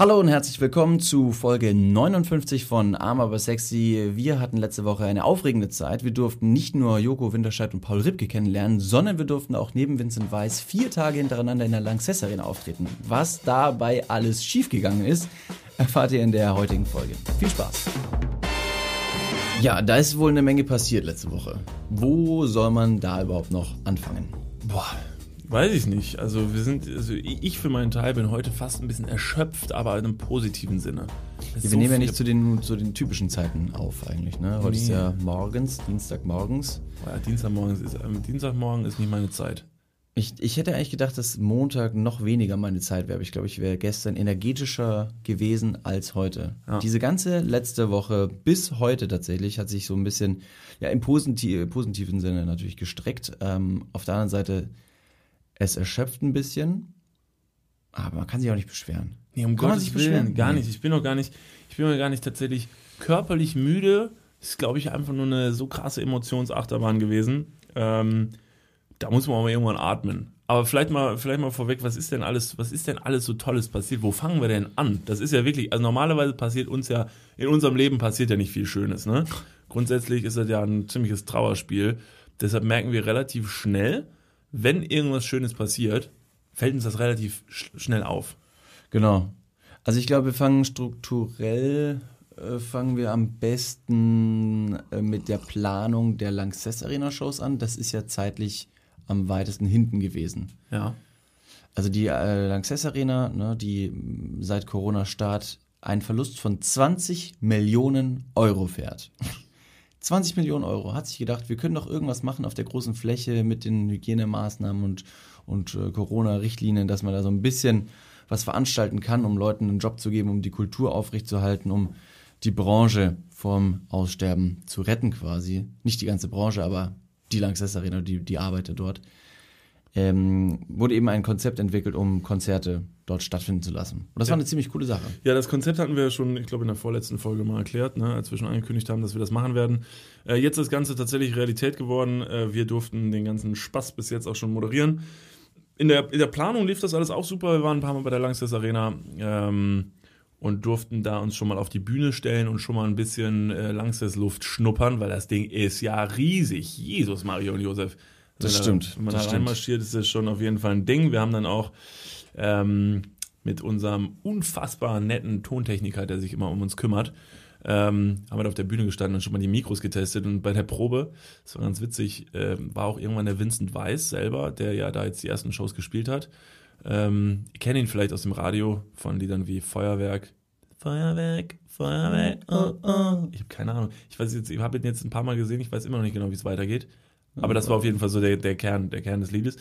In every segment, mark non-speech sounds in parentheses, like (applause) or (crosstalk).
Hallo und herzlich willkommen zu Folge 59 von Arm aber sexy. Wir hatten letzte Woche eine aufregende Zeit. Wir durften nicht nur Joko Winterscheid und Paul Ripke kennenlernen, sondern wir durften auch neben Vincent Weiss vier Tage hintereinander in der Lanxess Arena auftreten. Was dabei alles schiefgegangen ist, erfahrt ihr in der heutigen Folge. Viel Spaß! Ja, da ist wohl eine Menge passiert letzte Woche. Wo soll man da überhaupt noch anfangen? Boah, Weiß ich nicht. Also wir sind, also ich für meinen Teil bin heute fast ein bisschen erschöpft, aber in einem positiven Sinne. Ja, wir so nehmen ja nicht zu den, zu den typischen Zeiten auf eigentlich. Ne? Heute nee. ist ja morgens, Dienstagmorgens. Ja, Dienstagmorgens ist, äh, Dienstagmorgen ist nicht meine Zeit. Ich, ich hätte eigentlich gedacht, dass Montag noch weniger meine Zeit wäre. Aber ich glaube, ich wäre gestern energetischer gewesen als heute. Ja. Diese ganze letzte Woche bis heute tatsächlich hat sich so ein bisschen, ja, im positiv, positiven Sinne natürlich gestreckt. Ähm, auf der anderen Seite es erschöpft ein bisschen, aber man kann sich auch nicht beschweren. Nee, um kann Gottes sich Willen, beschweren? gar nee. nicht. Ich bin noch gar nicht, ich bin noch gar nicht tatsächlich körperlich müde. Das ist, glaube ich, einfach nur eine so krasse Emotionsachterbahn gewesen. Ähm, da muss man auch mal irgendwann atmen. Aber vielleicht mal, vielleicht mal vorweg, was ist denn alles, was ist denn alles so Tolles passiert? Wo fangen wir denn an? Das ist ja wirklich, also normalerweise passiert uns ja, in unserem Leben passiert ja nicht viel Schönes, ne? Grundsätzlich ist das ja ein ziemliches Trauerspiel. Deshalb merken wir relativ schnell, wenn irgendwas Schönes passiert, fällt uns das relativ sch schnell auf. Genau. Also ich glaube, wir fangen strukturell, äh, fangen wir am besten äh, mit der Planung der Lanxess Arena Shows an. Das ist ja zeitlich am weitesten hinten gewesen. Ja. Also die äh, Lanxess Arena, ne, die seit Corona-Start einen Verlust von 20 Millionen Euro fährt. 20 Millionen Euro. Hat sich gedacht, wir können doch irgendwas machen auf der großen Fläche mit den Hygienemaßnahmen und, und äh, Corona-Richtlinien, dass man da so ein bisschen was veranstalten kann, um Leuten einen Job zu geben, um die Kultur aufrechtzuerhalten, um die Branche vom Aussterben zu retten quasi. Nicht die ganze Branche, aber die Lanxess Arena, die, die Arbeiter dort ähm, wurde eben ein Konzept entwickelt, um Konzerte dort stattfinden zu lassen. Und das ja. war eine ziemlich coole Sache. Ja, das Konzept hatten wir schon, ich glaube, in der vorletzten Folge mal erklärt, ne, als wir schon angekündigt haben, dass wir das machen werden. Äh, jetzt ist das Ganze tatsächlich Realität geworden. Äh, wir durften den ganzen Spaß bis jetzt auch schon moderieren. In der, in der Planung lief das alles auch super. Wir waren ein paar Mal bei der Langsess Arena. Ähm, und durften da uns schon mal auf die Bühne stellen und schon mal ein bisschen äh, Langsess-Luft schnuppern, weil das Ding ist ja riesig. Jesus, Mario und Josef. Das wenn stimmt. Da, wenn man das da reinmarschiert, ist das schon auf jeden Fall ein Ding. Wir haben dann auch ähm, mit unserem unfassbar netten Tontechniker, der sich immer um uns kümmert, ähm, haben wir da auf der Bühne gestanden und schon mal die Mikros getestet. Und bei der Probe, das war ganz witzig, äh, war auch irgendwann der Vincent Weiss selber, der ja da jetzt die ersten Shows gespielt hat. Ähm, ich kenne ihn vielleicht aus dem Radio von Liedern wie Feuerwerk. Feuerwerk, Feuerwerk, oh, oh. Ich habe keine Ahnung. Ich weiß jetzt, ich habe ihn jetzt ein paar Mal gesehen, ich weiß immer noch nicht genau, wie es weitergeht. Aber das war auf jeden Fall so der, der, Kern, der Kern des Liedes.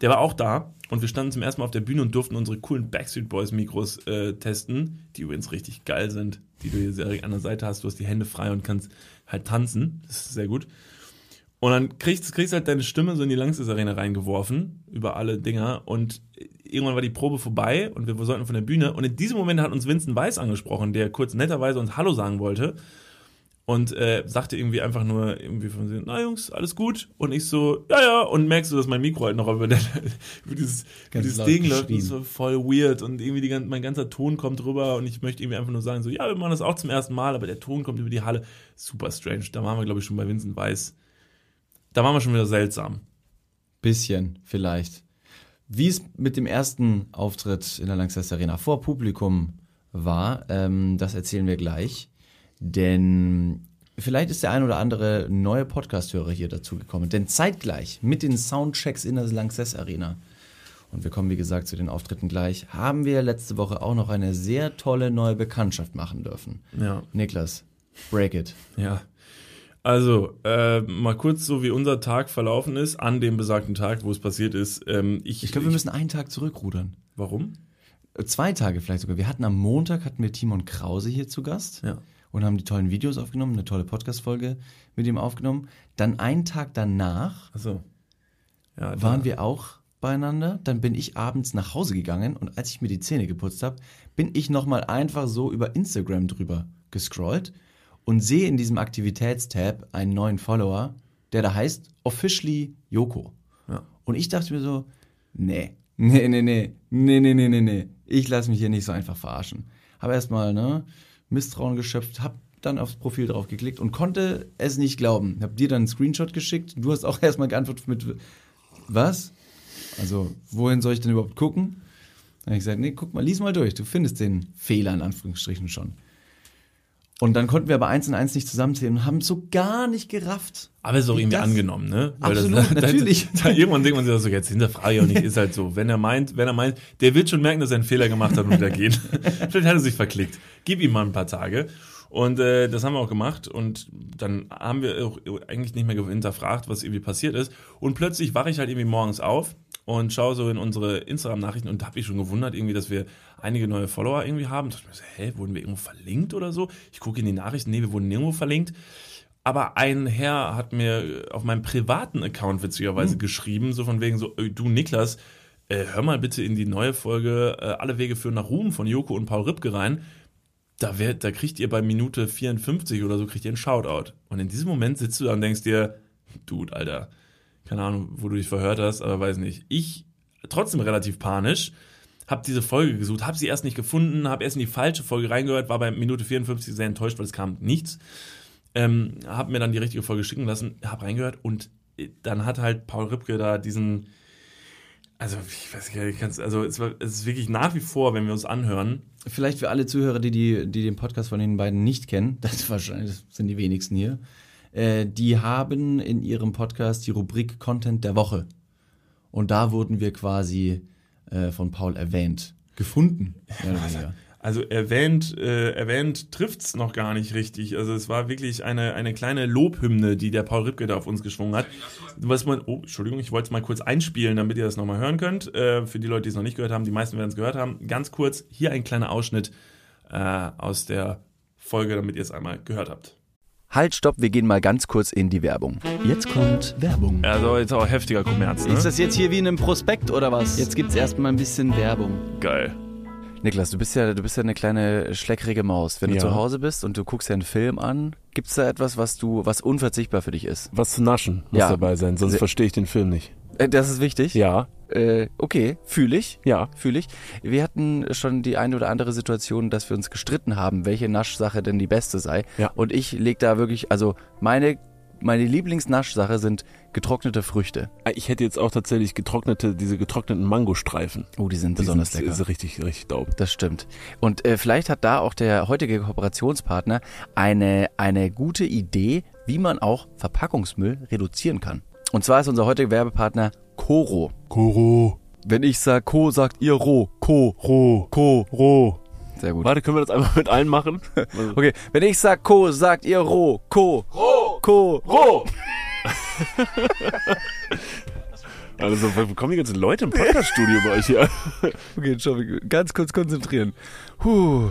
Der war auch da und wir standen zum ersten Mal auf der Bühne und durften unsere coolen Backstreet Boys Mikros äh, testen, die übrigens richtig geil sind, die du hier an der Seite hast. Du hast die Hände frei und kannst halt tanzen. Das ist sehr gut. Und dann kriegst, kriegst halt deine Stimme so in die Langsys Arena reingeworfen, über alle Dinger. Und irgendwann war die Probe vorbei und wir sollten von der Bühne. Und in diesem Moment hat uns Vincent Weiss angesprochen, der kurz netterweise uns Hallo sagen wollte und äh, sagte irgendwie einfach nur irgendwie von sich, na Jungs, alles gut. Und ich so, ja, ja, und merkst du, dass mein Mikro halt noch über, den, über dieses, über dieses Ding läuft, das so voll weird und irgendwie die, mein ganzer Ton kommt rüber und ich möchte irgendwie einfach nur sagen, so, ja, wir machen das auch zum ersten Mal, aber der Ton kommt über die Halle. Super strange. Da waren wir, glaube ich, schon bei Vincent Weiss. Da waren wir schon wieder seltsam. Bisschen, vielleicht. Wie es mit dem ersten Auftritt in der Lanxess Arena vor Publikum war, ähm, das erzählen wir gleich. Denn vielleicht ist der ein oder andere neue Podcast-Hörer hier dazugekommen. Denn zeitgleich mit den Soundchecks in der Lanxess Arena, und wir kommen wie gesagt zu den Auftritten gleich, haben wir letzte Woche auch noch eine sehr tolle neue Bekanntschaft machen dürfen. Ja. Niklas, break it. Ja. Also, äh, mal kurz so, wie unser Tag verlaufen ist, an dem besagten Tag, wo es passiert ist. Ähm, ich ich glaube, wir müssen einen Tag zurückrudern. Warum? Zwei Tage vielleicht sogar. Wir hatten am Montag hatten wir Timon Krause hier zu Gast. Ja und haben die tollen Videos aufgenommen, eine tolle Podcast-Folge mit ihm aufgenommen. Dann einen Tag danach so. ja, waren wir auch beieinander. Dann bin ich abends nach Hause gegangen und als ich mir die Zähne geputzt habe, bin ich nochmal einfach so über Instagram drüber gescrollt und sehe in diesem Aktivitätstab einen neuen Follower, der da heißt Officially Yoko. Ja. Und ich dachte mir so, nee, nee, nee, nee, nee, nee, nee, nee, nee. ich lasse mich hier nicht so einfach verarschen. Habe erstmal ne, Misstrauen geschöpft, hab dann aufs Profil drauf geklickt und konnte es nicht glauben. Hab dir dann einen Screenshot geschickt. Du hast auch (laughs) erstmal geantwortet mit was? Also, wohin soll ich denn überhaupt gucken? Dann habe ich gesagt, nee, guck mal, lies mal durch. Du findest den Fehler in Anführungsstrichen schon. Und dann konnten wir aber eins und eins nicht zusammenzählen und haben so gar nicht gerafft. Aber ist auch wie irgendwie das- angenommen, ne? Absolut, (laughs) das, natürlich. Da, da, irgendwann denkt man sich so, jetzt hinterfrage ich auch nicht, ist halt so. Wenn er meint, wenn er meint, der wird schon merken, dass er einen Fehler gemacht hat und wieder gehen. (laughs) Vielleicht hat er sich verklickt. Gib ihm mal ein paar Tage. Und äh, das haben wir auch gemacht. Und dann haben wir auch eigentlich nicht mehr hinterfragt, was irgendwie passiert ist. Und plötzlich wache ich halt irgendwie morgens auf und schaue so in unsere Instagram-Nachrichten und habe mich schon gewundert, irgendwie, dass wir einige neue Follower irgendwie haben. Da dachte ich mir so, hä, wurden wir irgendwo verlinkt oder so? Ich gucke in die Nachrichten, nee, wir wurden nirgendwo verlinkt. Aber ein Herr hat mir auf meinem privaten Account witzigerweise geschrieben, so von wegen so, "Ey, du Niklas, äh, hör mal bitte in die neue Folge äh, Alle Wege führen nach Ruhm von Joko und Paul Ripke rein. Da, wär, da kriegt ihr bei Minute 54 oder so, kriegt ihr einen Shoutout. Und in diesem Moment sitzt du da und denkst dir, Dude, Alter, keine Ahnung, wo du dich verhört hast, aber weiß nicht. Ich, trotzdem relativ panisch, habe diese Folge gesucht, habe sie erst nicht gefunden, habe erst in die falsche Folge reingehört, war bei Minute 54 sehr enttäuscht, weil es kam nichts. Ähm, habe mir dann die richtige Folge schicken lassen, habe reingehört und äh, dann hat halt Paul Ripke da diesen, also ich weiß nicht, ich kann's, also es, war, es ist wirklich nach wie vor, wenn wir uns anhören, Vielleicht für alle Zuhörer, die, die, die den Podcast von den beiden nicht kennen, (laughs) das wahrscheinlich das sind die wenigsten hier, äh, die haben in ihrem Podcast die Rubrik Content der Woche. Und da wurden wir quasi äh, von Paul erwähnt. Gefunden. (laughs) Also erwähnt, äh, erwähnt trifft's noch gar nicht richtig. Also es war wirklich eine, eine kleine Lobhymne, die der Paul Ripke da auf uns geschwungen hat. Was man, oh, Entschuldigung, ich wollte es mal kurz einspielen, damit ihr das nochmal hören könnt. Äh, für die Leute, die es noch nicht gehört haben, die meisten werden es gehört haben. Ganz kurz, hier ein kleiner Ausschnitt äh, aus der Folge, damit ihr es einmal gehört habt. Halt, stopp, wir gehen mal ganz kurz in die Werbung. Jetzt kommt Werbung. Also jetzt auch heftiger Kommerz, ne? Ist das jetzt hier wie in einem Prospekt oder was? Jetzt gibt's erstmal ein bisschen Werbung. geil. Niklas, du bist ja, du bist ja eine kleine schleckrige Maus. Wenn du Ja. zu Hause bist und du guckst dir einen Film an, gibt's da etwas, was du, was unverzichtbar für dich ist? Was zu naschen muss Ja. dabei sein, sonst verstehe ich den Film nicht. Äh, das ist wichtig. Ja, Äh, okay, fühle ich. ja. Fühle ich. Wir hatten schon die eine oder andere Situation, dass wir uns gestritten haben, welche Naschsache denn die beste sei. Ja. Und ich leg da wirklich, also meine, meine Lieblingsnaschsache sind getrocknete Früchte. Ich hätte jetzt auch tatsächlich getrocknete, diese getrockneten Mangostreifen. Oh, die sind Die besonders sind, lecker. Ist richtig, richtig dope. Das stimmt. Und äh, vielleicht hat da auch der heutige Kooperationspartner eine, eine gute Idee, wie man auch Verpackungsmüll reduzieren kann. Und zwar ist unser heutiger Werbepartner Coro. Koro, Wenn ich sag Co, sagt ihr Ro. Co. Ro, Co. Ro. Sehr gut. Warte, können wir das einmal mit allen machen? (laughs) Okay, wenn ich sag Co, sagt ihr Ro. Co. Ro. Co. Ro! (laughs) (laughs) Also, wo kommen die ganzen Leute im Podcaststudio bei euch hier? Okay, schau, ganz kurz konzentrieren. Puh.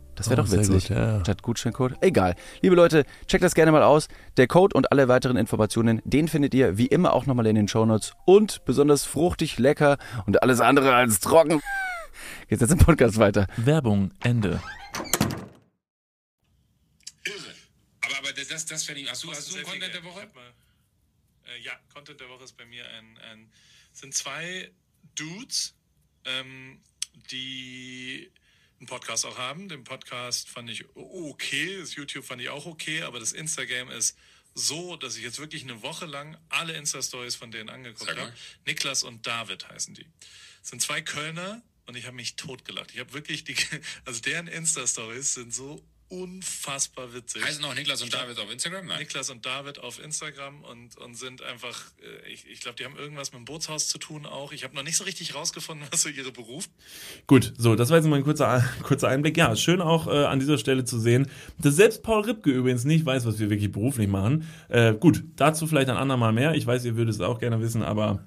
Das wäre Oh, doch witzig. gut, ja. Statt Gutscheincode. Egal. Liebe Leute, checkt das gerne mal aus. Der Code und alle weiteren Informationen, den findet ihr wie immer auch nochmal in den Shownotes. Und besonders fruchtig, lecker und alles andere als trocken. Geht's jetzt im Podcast weiter. Werbung, Ende. Irre. Aber, aber das, das fände ich. Hast du, hast du Content der Woche? Äh, ja, Content der Woche ist bei mir ein, ein sind zwei Dudes, ähm, die einen Podcast auch haben. Den Podcast fand ich okay, das YouTube fand ich auch okay, aber das Instagram ist so, dass ich jetzt wirklich eine Woche lang alle Insta-Stories von denen angeguckt habe. Niklas und David heißen die. Das sind zwei Kölner und ich habe mich totgelacht. Ich habe wirklich die, (laughs) also deren Insta-Stories sind so unfassbar witzig. Heißen auch Niklas und David auf Instagram? Nein. Niklas und David auf Instagram und, und sind einfach, äh, ich, ich glaube, die haben irgendwas mit dem Bootshaus zu tun auch. Ich habe noch nicht so richtig rausgefunden, (laughs) was so ihre Beruf. Gut, so, das war jetzt mal ein kurzer, (laughs) kurzer Einblick. Ja, schön auch äh, an dieser Stelle zu sehen, dass selbst Paul Ripke übrigens nicht weiß, was wir wirklich beruflich machen. Äh, gut, dazu vielleicht ein andermal mehr. Ich weiß, ihr würdet es auch gerne wissen, aber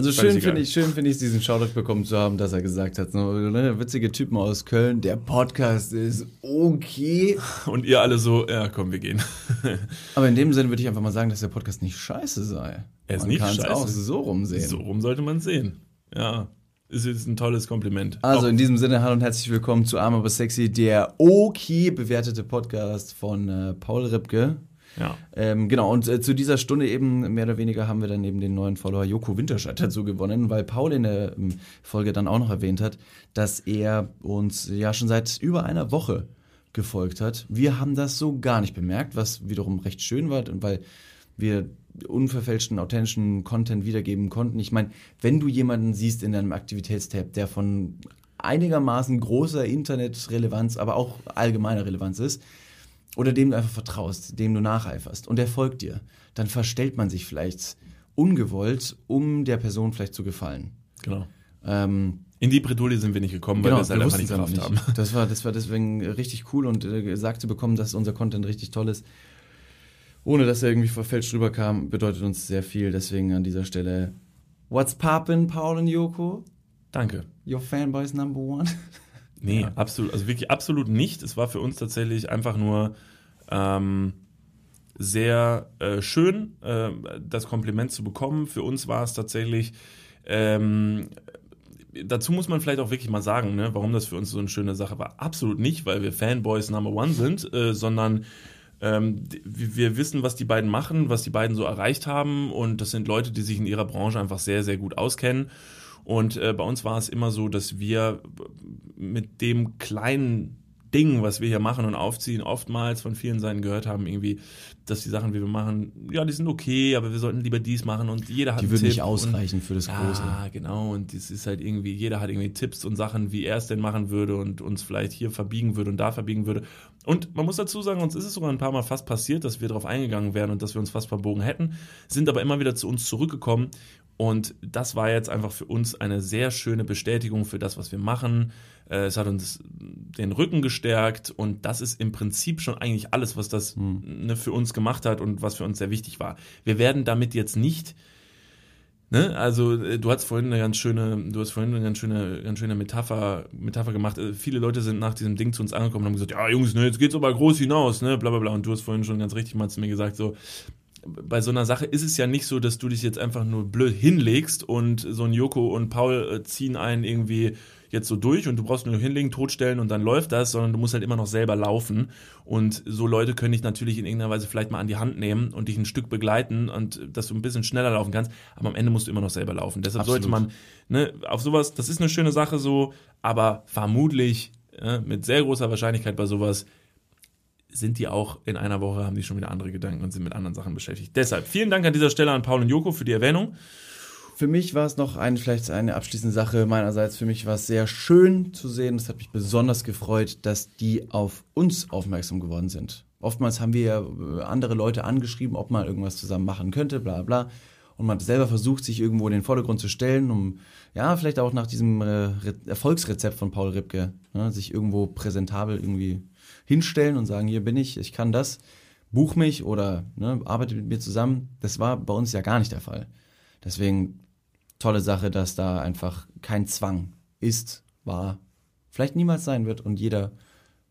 Also schön finde ich, schön finde ich, diesen Shoutout bekommen zu haben, dass er gesagt hat, so, ne, witzige Typen aus Köln, der Podcast ist okay. (laughs) und ihr alle so, ja, komm, wir gehen. (laughs) Aber in dem Sinne würde ich einfach mal sagen, dass der Podcast nicht scheiße sei. Er ist Man nicht scheiße. auch so rumsehen. so rum sollte man es sehen. Ja, ist jetzt ein tolles Kompliment. Also Auch- in diesem Sinne, hallo und herzlich willkommen zu Arm aber sexy, der okay bewertete Podcast von äh, Paul Ripke. Ja. Ähm, genau, und äh, zu dieser Stunde eben mehr oder weniger haben wir dann eben den neuen Follower Joko Winterscheid dazu gewonnen, weil Paul in der ähm, Folge dann auch noch erwähnt hat, dass er uns ja schon seit über einer Woche gefolgt hat. Wir haben das so gar nicht bemerkt, was wiederum recht schön war, weil wir unverfälschten, authentischen Content wiedergeben konnten. Ich meine, wenn du jemanden siehst in deinem Aktivitätstab, der von einigermaßen großer Internetrelevanz, aber auch allgemeiner Relevanz ist, oder dem du einfach vertraust, dem du nacheiferst und der folgt dir, dann verstellt man sich vielleicht ungewollt, um der Person vielleicht zu gefallen. Genau. Ähm, In die Bredouille sind wir nicht gekommen, weil wir es halt einfach nicht Kraft haben. Das war, das war deswegen richtig cool und äh, gesagt zu bekommen, dass unser Content richtig toll ist, ohne dass er irgendwie verfälscht rüberkam, bedeutet uns sehr viel. Deswegen an dieser Stelle, what's poppin', Paul und Joko? Danke. Your fanboys number one? (laughs) Nee, absolut, also wirklich absolut nicht. Es war für uns tatsächlich einfach nur ähm, sehr äh, schön, äh, das Kompliment zu bekommen. Für uns war es tatsächlich, ähm, dazu muss man vielleicht auch wirklich mal sagen, ne, warum das für uns so eine schöne Sache war. Absolut nicht, weil wir Fanboys Number One sind, äh, sondern ähm, wir wissen, was die beiden machen, was die beiden so erreicht haben und das sind Leute, die sich in ihrer Branche einfach sehr, sehr gut auskennen. Und äh, bei uns war es immer so, dass wir mit dem kleinen Ding, was wir hier machen und aufziehen, oftmals von vielen Seiten gehört haben, irgendwie, dass die Sachen, wie wir machen, ja, die sind okay, aber wir sollten lieber dies machen und jeder hat Die einen würden Tipp nicht ausreichen für das Große. Ja, genau. Und das ist halt irgendwie, jeder hat irgendwie Tipps und Sachen, wie er es denn machen würde und uns vielleicht hier verbiegen würde und da verbiegen würde. Und man muss dazu sagen, uns ist es sogar ein paar Mal fast passiert, dass wir darauf eingegangen wären und dass wir uns fast verbogen hätten, sind aber immer wieder zu uns zurückgekommen. Und das war jetzt einfach für uns eine sehr schöne Bestätigung für das, was wir machen. Äh, Es hat uns den Rücken gestärkt und das ist im Prinzip schon eigentlich alles, was das ne, für uns gemacht hat und was für uns sehr wichtig war. Wir werden damit jetzt nicht Ne? Also äh, du hast vorhin eine ganz schöne, du hast vorhin eine ganz schöne, ganz schöne Metapher, Metapher gemacht. Äh, Viele Leute sind nach diesem Ding zu uns angekommen und haben gesagt, ja Jungs, ne, jetzt geht's aber groß hinaus, ne, bla bla bla. Und du hast vorhin schon ganz richtig mal zu mir gesagt, so bei so einer Sache ist es ja nicht so, dass du dich jetzt einfach nur blöd hinlegst und so ein Joko und Paul äh, ziehen einen irgendwie jetzt so durch und du brauchst nur hinlegen, totstellen und dann läuft das, sondern du musst halt immer noch selber laufen. Und so Leute können dich natürlich in irgendeiner Weise vielleicht mal an die Hand nehmen und dich ein Stück begleiten und dass du ein bisschen schneller laufen kannst, aber am Ende musst du immer noch selber laufen. Deshalb Absolut. sollte man ne, auf sowas, das ist eine schöne Sache so, aber vermutlich äh, mit sehr großer Wahrscheinlichkeit bei sowas sind die auch in einer Woche, haben die schon wieder andere Gedanken und sind mit anderen Sachen beschäftigt. Deshalb vielen Dank an dieser Stelle an Paul und Joko für die Erwähnung. Für mich war es noch ein, vielleicht eine abschließende Sache meinerseits. Für mich war es sehr schön zu sehen. Es hat mich besonders gefreut, dass die auf uns aufmerksam geworden sind. Oftmals haben wir ja äh, andere Leute angeschrieben, ob man irgendwas zusammen machen könnte, bla bla. Und man hat selber versucht, sich irgendwo in den Vordergrund zu stellen, um ja, vielleicht auch nach diesem äh, Re Erfolgsrezept von Paul Ripke, ne, sich irgendwo präsentabel irgendwie hinstellen und sagen, hier bin ich, ich kann das, buch mich oder ne, arbeite mit mir zusammen. Das war bei uns ja gar nicht der Fall. Deswegen tolle Sache, dass da einfach kein Zwang ist, war, vielleicht niemals sein wird und jeder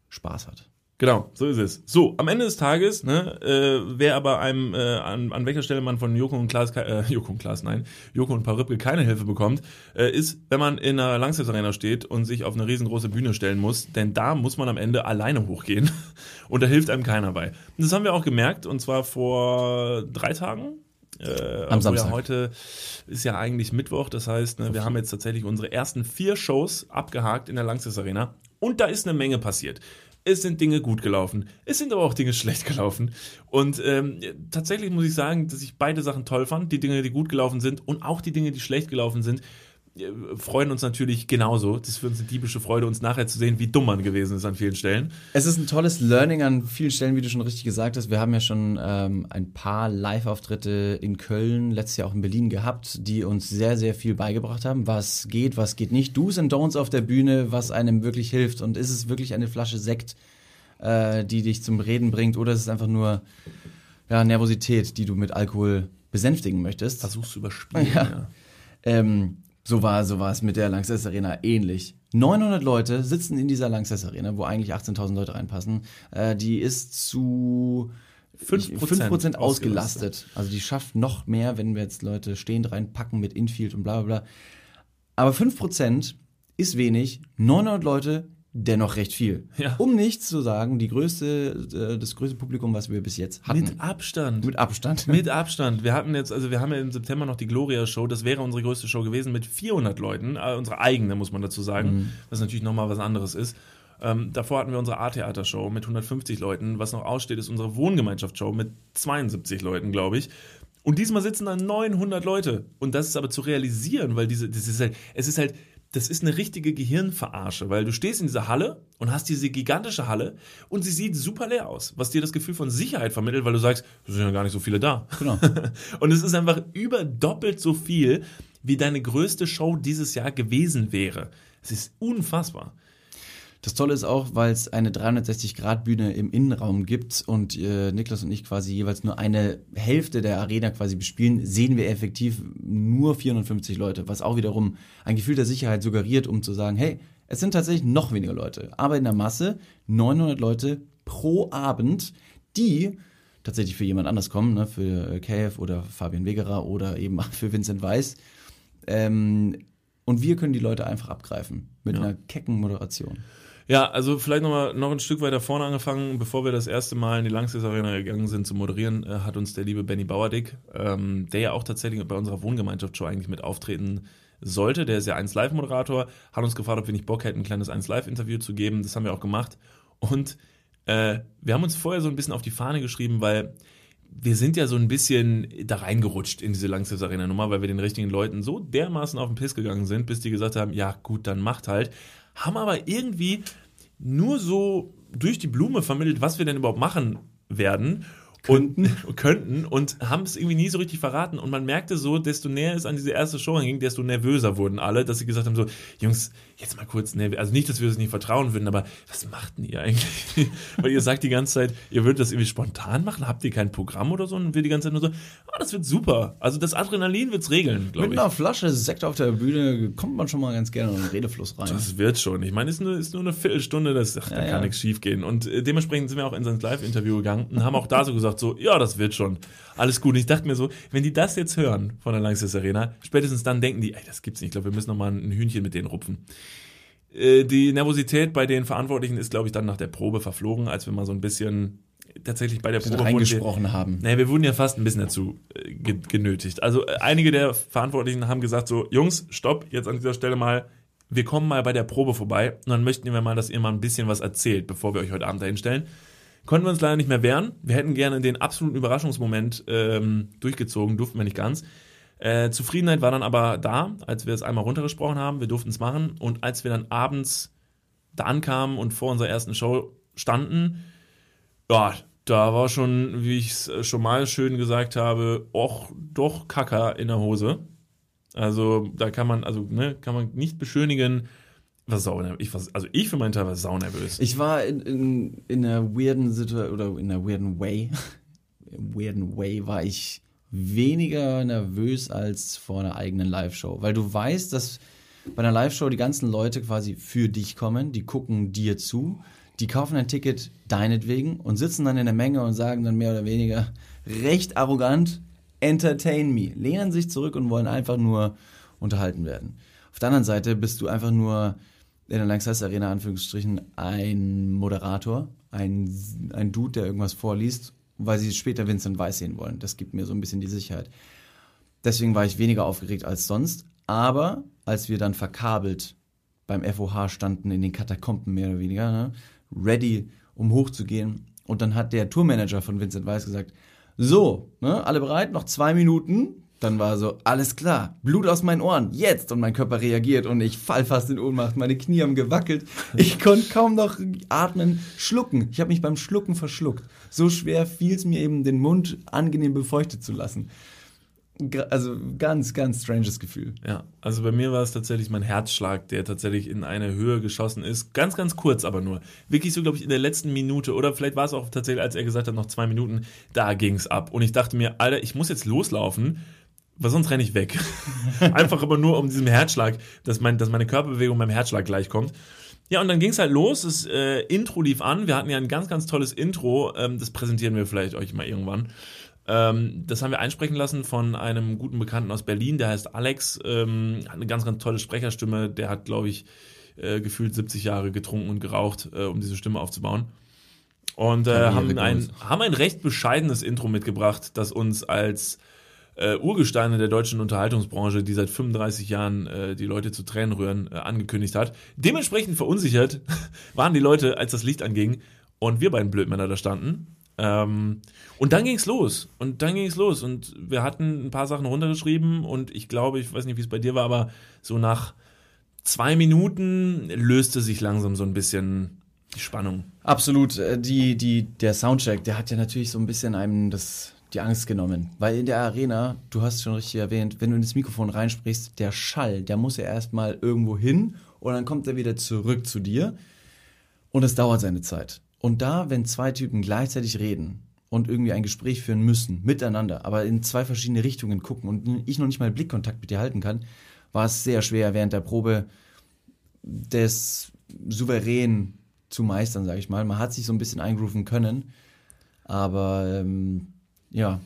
Spaß hat. Genau, so ist es. So, am Ende des Tages, ne, äh, wer aber einem, äh, an, an welcher Stelle man von Joko und Klaas, äh, Joko und Klaas, nein, Joko und Parüppel keine Hilfe bekommt, äh, ist, wenn man in einer Langsess Arena steht und sich auf eine riesengroße Bühne stellen muss, denn da muss man am Ende alleine hochgehen (laughs) und da hilft einem keiner bei. Und das haben wir auch gemerkt und zwar vor drei Tagen. Äh, Am Samstag. Ja heute ist ja eigentlich Mittwoch, das heißt, ne, wir haben jetzt tatsächlich unsere ersten vier Shows abgehakt in der Langsess Arena und da ist eine Menge passiert. Es sind Dinge gut gelaufen, es sind aber auch Dinge schlecht gelaufen. Und ähm, tatsächlich muss ich sagen, dass ich beide Sachen toll fand. Die Dinge, die gut gelaufen sind und auch die Dinge, die schlecht gelaufen sind, freuen uns natürlich genauso. Das ist für uns eine diebische Freude, uns nachher zu sehen, wie dumm man gewesen ist an vielen Stellen. Es ist ein tolles Learning an vielen Stellen, wie du schon richtig gesagt hast. Wir haben ja schon ähm, ein paar Live-Auftritte in Köln, letztes Jahr auch in Berlin gehabt, die uns sehr, sehr viel beigebracht haben. Was geht, was geht nicht. Do's and Don'ts auf der Bühne, was einem wirklich hilft. Und ist es wirklich eine Flasche Sekt, äh, die dich zum Reden bringt, oder ist es einfach nur ja, Nervosität, die du mit Alkohol besänftigen möchtest? Versuchst zu überspielen. Ja. Ähm, so war, so war es mit der Lanxess Arena ähnlich. 900 Leute sitzen in dieser Lanxess Arena, wo eigentlich 18.000 Leute reinpassen. Äh, die ist zu 5% 5% ausgelastet. Also die schafft noch mehr, wenn wir jetzt Leute stehend reinpacken mit Infield und bla bla bla. Aber 5% ist wenig, 900 Leute dennoch recht viel. Ja. Um nichts zu sagen, die größte, äh, das größte Publikum, was wir bis jetzt hatten. Mit Abstand. mit Abstand. Mit Abstand. Wir hatten jetzt, also wir haben ja im September noch die Gloria Show. Das wäre unsere größte Show gewesen mit 400 Leuten. Äh, unsere eigene, muss man dazu sagen. Was natürlich nochmal was anderes ist. Ähm, davor hatten wir unsere A-Theater-Show mit 150 Leuten. Was noch aussteht, ist unsere Wohngemeinschaftsshow mit 72 Leuten, glaube ich. Und diesmal sitzen da 900 Leute. Und das ist aber zu realisieren, weil diese, das ist halt, es ist halt, das ist eine richtige Gehirnverarsche, weil du stehst in dieser Halle und hast diese gigantische Halle und sie sieht super leer aus, was dir das Gefühl von Sicherheit vermittelt, weil du sagst, es sind ja gar nicht so viele da. Genau. (laughs) und es ist einfach über doppelt so viel, wie deine größte Show dieses Jahr gewesen wäre. Es ist unfassbar. Das Tolle ist auch, weil es eine 360-Grad-Bühne im Innenraum gibt und äh, Niklas und ich quasi jeweils nur eine Hälfte der Arena quasi bespielen, sehen wir effektiv nur 450 Leute, was auch wiederum ein Gefühl der Sicherheit suggeriert, um zu sagen, hey, es sind tatsächlich noch weniger Leute, aber in der Masse 900 Leute pro Abend, die tatsächlich für jemand anders kommen, ne, für äh, KF oder Fabian Wegerer oder eben auch (laughs) für Vincent Weiss. Ähm, und wir können die Leute einfach abgreifen mit Ja. einer kecken Moderation. Ja, also vielleicht noch mal noch ein Stück weiter vorne angefangen, bevor wir das erste Mal in die Langsys Arena gegangen sind zu moderieren, äh, hat uns der liebe Benny Bauerdick, ähm, der ja auch tatsächlich bei unserer Wohngemeinschaftsshow eigentlich mit auftreten sollte, der ist ja 1 Live Moderator, hat uns gefragt, ob wir nicht Bock hätten, ein kleines 1 Live Interview zu geben. Das haben wir auch gemacht und äh, wir haben uns vorher so ein bisschen auf die Fahne geschrieben, weil wir sind ja so ein bisschen da reingerutscht in diese Langsys Arena Nummer, weil wir den richtigen Leuten so dermaßen auf den Piss gegangen sind, bis die gesagt haben, ja gut, dann macht halt. Haben aber irgendwie nur so durch die Blume vermittelt, was wir denn überhaupt machen werden. Könnten. Und, (laughs) könnten und haben es irgendwie nie so richtig verraten. Und man merkte so, desto näher es an diese erste Show ging, desto nervöser wurden alle, dass sie gesagt haben: so, Jungs, jetzt mal kurz, nerv- also nicht, dass wir uns nicht vertrauen würden, aber was macht denn ihr eigentlich? (laughs) Weil ihr sagt die ganze Zeit, ihr würdet das irgendwie spontan machen, habt ihr kein Programm oder so? Und wir die ganze Zeit nur so, ah, das wird super. Also das Adrenalin wird's regeln, glaube Mit ich. einer Flasche Sekt auf der Bühne kommt man schon mal ganz gerne in den Redefluss rein. Das wird schon. Ich meine, es ist nur, ist nur eine Viertelstunde, das, ach, da Ja, kann ja. nichts schief gehen. Und äh, dementsprechend sind wir auch in sein Live-Interview gegangen und haben auch da so gesagt, so, ja, das wird schon. Alles gut. Und ich dachte mir so, wenn die das jetzt hören von der Langsys Arena, spätestens dann denken die, ey, das gibt's nicht. Ich glaube, wir müssen noch mal ein Hühnchen mit denen rupfen. Äh, Die Nervosität bei den Verantwortlichen ist, glaube ich, dann nach der Probe verflogen, als wir mal so ein bisschen tatsächlich bei der Probe wurden wir- reingesprochen haben. naja, wir wurden ja fast ein bisschen dazu äh, ge genötigt. Also äh, einige der Verantwortlichen haben gesagt so, Jungs, stopp, jetzt an dieser Stelle mal, wir kommen mal bei der Probe vorbei und dann möchten wir mal, dass ihr mal ein bisschen was erzählt, bevor wir euch heute Abend dahin stellen. Konnten wir uns leider nicht mehr wehren. Wir hätten gerne den absoluten Überraschungsmoment ähm, durchgezogen, durften wir nicht ganz. Äh, Zufriedenheit war dann aber da, als wir es einmal runtergesprochen haben. Wir durften es machen. Und als wir dann abends da ankamen und vor unserer ersten Show standen, ja, da war schon, wie ich es schon mal schön gesagt habe, och, doch Kacker in der Hose. Also da kann man, also ne, kann man nicht beschönigen. Was sau ich was, also ich für meinen Teil war saunervös. Ich war in, in, in einer weirden Situation oder in einer weirden Way. Im (laughs) weirden Way war ich weniger nervös als vor einer eigenen Live-Show. Weil du weißt, dass bei einer Live-Show die ganzen Leute quasi für dich kommen, die gucken dir zu, Die kaufen ein Ticket deinetwegen und sitzen dann in der Menge und sagen dann mehr oder weniger recht arrogant, entertain me. Lehnen sich zurück und wollen einfach nur unterhalten werden. Auf der anderen Seite bist du einfach nur in der Lanxess Arena, Anführungsstrichen, ein Moderator, ein, ein Dude, der irgendwas vorliest, weil sie später Vincent Weiss sehen wollen. Das gibt mir so ein bisschen die Sicherheit. Deswegen war ich weniger aufgeregt als sonst. Aber als wir dann verkabelt beim FOH standen, in den Katakomben mehr oder weniger, ne, ready, um hochzugehen, und dann hat der Tourmanager von Vincent Weiss gesagt, so, ne, alle bereit, noch zwei Minuten. Dann war so, alles klar, Blut aus meinen Ohren, jetzt! Und mein Körper reagiert und ich fall fast in Ohnmacht, meine Knie haben gewackelt. Ich konnte kaum noch atmen, schlucken. Ich habe mich beim Schlucken verschluckt. So schwer fiel es mir eben, den Mund angenehm befeuchtet zu lassen. Also ganz, ganz stranges Gefühl. Ja, also bei mir war es tatsächlich mein Herzschlag, der tatsächlich in eine Höhe geschossen ist. Ganz, ganz kurz aber nur. Wirklich so, glaube ich, in der letzten Minute oder vielleicht war es auch tatsächlich, als er gesagt hat, noch zwei Minuten, da ging's ab. Und ich dachte mir, Alter, ich muss jetzt loslaufen, weil sonst renne ich weg. (laughs) Einfach aber nur um diesen Herzschlag, dass, mein, dass meine Körperbewegung meinem Herzschlag gleichkommt. Ja, und dann ging's halt los. Das äh, Intro lief an. Wir hatten ja ein ganz, ganz tolles Intro. Ähm, das präsentieren wir vielleicht euch mal irgendwann. Ähm, das haben wir einsprechen lassen von einem guten Bekannten aus Berlin, der heißt Alex, ähm, hat eine ganz, ganz tolle Sprecherstimme. Der hat, glaube ich, äh, gefühlt 70 Jahre getrunken und geraucht, äh, um diese Stimme aufzubauen. Und äh, haben, ein, haben ein recht bescheidenes Intro mitgebracht, das uns als äh, Urgesteine der deutschen Unterhaltungsbranche, die seit 35 Jahren äh, die Leute zu Tränen rühren, äh, angekündigt hat. Dementsprechend verunsichert (laughs) waren die Leute, als das Licht anging und wir beiden Blödmänner da standen. Ähm, und dann ging's los. Und dann ging's los. Und wir hatten ein paar Sachen runtergeschrieben und ich glaube, ich weiß nicht, wie es bei dir war, aber so nach zwei Minuten löste sich langsam so ein bisschen die Spannung. Absolut. äh, Die, die, der Soundcheck, der hat ja natürlich so ein bisschen einem das, die Angst genommen. Weil in der Arena, du hast schon richtig erwähnt, wenn du in das Mikrofon reinsprichst, der Schall, der muss ja erstmal irgendwo hin und dann kommt er wieder zurück zu dir. Und es dauert seine Zeit. Und da, wenn zwei Typen gleichzeitig reden und irgendwie ein Gespräch führen müssen, miteinander, aber in zwei verschiedene Richtungen gucken und ich noch nicht mal Blickkontakt mit dir halten kann, war es sehr schwer während der Probe des souverän zu meistern, sage ich mal. Man hat sich so ein bisschen eingrooven können, aber ähm, ja,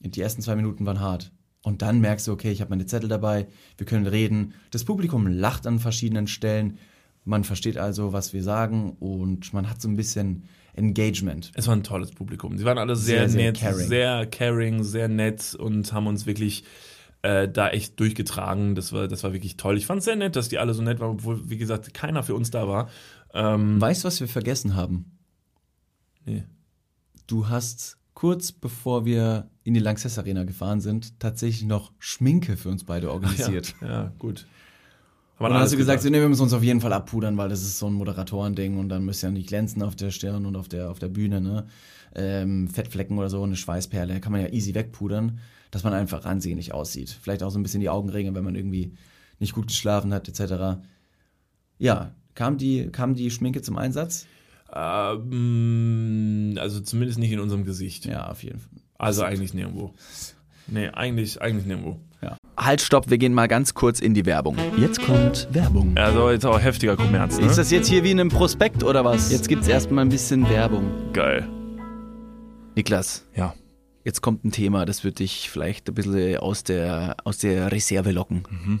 die ersten zwei Minuten waren hart. Und dann merkst du, okay, ich habe meine Zettel dabei, wir können reden. Das Publikum lacht an verschiedenen Stellen. Man versteht also, was wir sagen und man hat so ein bisschen Engagement. Es war ein tolles Publikum. Sie waren alle sehr, Sehr, sehr nett, caring. sehr caring, sehr nett und haben uns wirklich äh, da echt durchgetragen. Das war, das war wirklich toll. Ich fand es sehr nett, dass die alle so nett waren, obwohl, wie gesagt, keiner für uns da war. Ähm, Weißt du, was wir vergessen haben? nee. Du hast kurz bevor wir in die Lanxess Arena gefahren sind, tatsächlich noch Schminke für uns beide organisiert. Ja, ja, gut. Und dann hast du gesagt, so, nee, wir müssen uns auf jeden Fall abpudern, weil das ist so ein Moderatoren-Ding und dann müsst ihr ja nicht glänzen auf der Stirn und auf der, auf der Bühne, ne? Ähm, Fettflecken oder so, eine Schweißperle, kann man ja easy wegpudern, dass man einfach ansehnlich aussieht. Vielleicht auch so ein bisschen die Augenringe, wenn man irgendwie nicht gut geschlafen hat, etc. Ja, kam die, kam die Schminke zum Einsatz? Ähm, also zumindest nicht in unserem Gesicht. Ja, auf jeden Fall. Also eigentlich nirgendwo. Nee, eigentlich, eigentlich nirgendwo. Halt, stopp, wir gehen mal ganz kurz in die Werbung. Jetzt kommt Werbung. Also jetzt auch heftiger Kommerz, ne? Ist das jetzt hier wie in einem Prospekt oder was? Jetzt gibt's erstmal ein bisschen Werbung. geil. Niklas, Ja. jetzt kommt ein Thema, das wird dich vielleicht ein bisschen aus der, aus der Reserve locken. Mhm.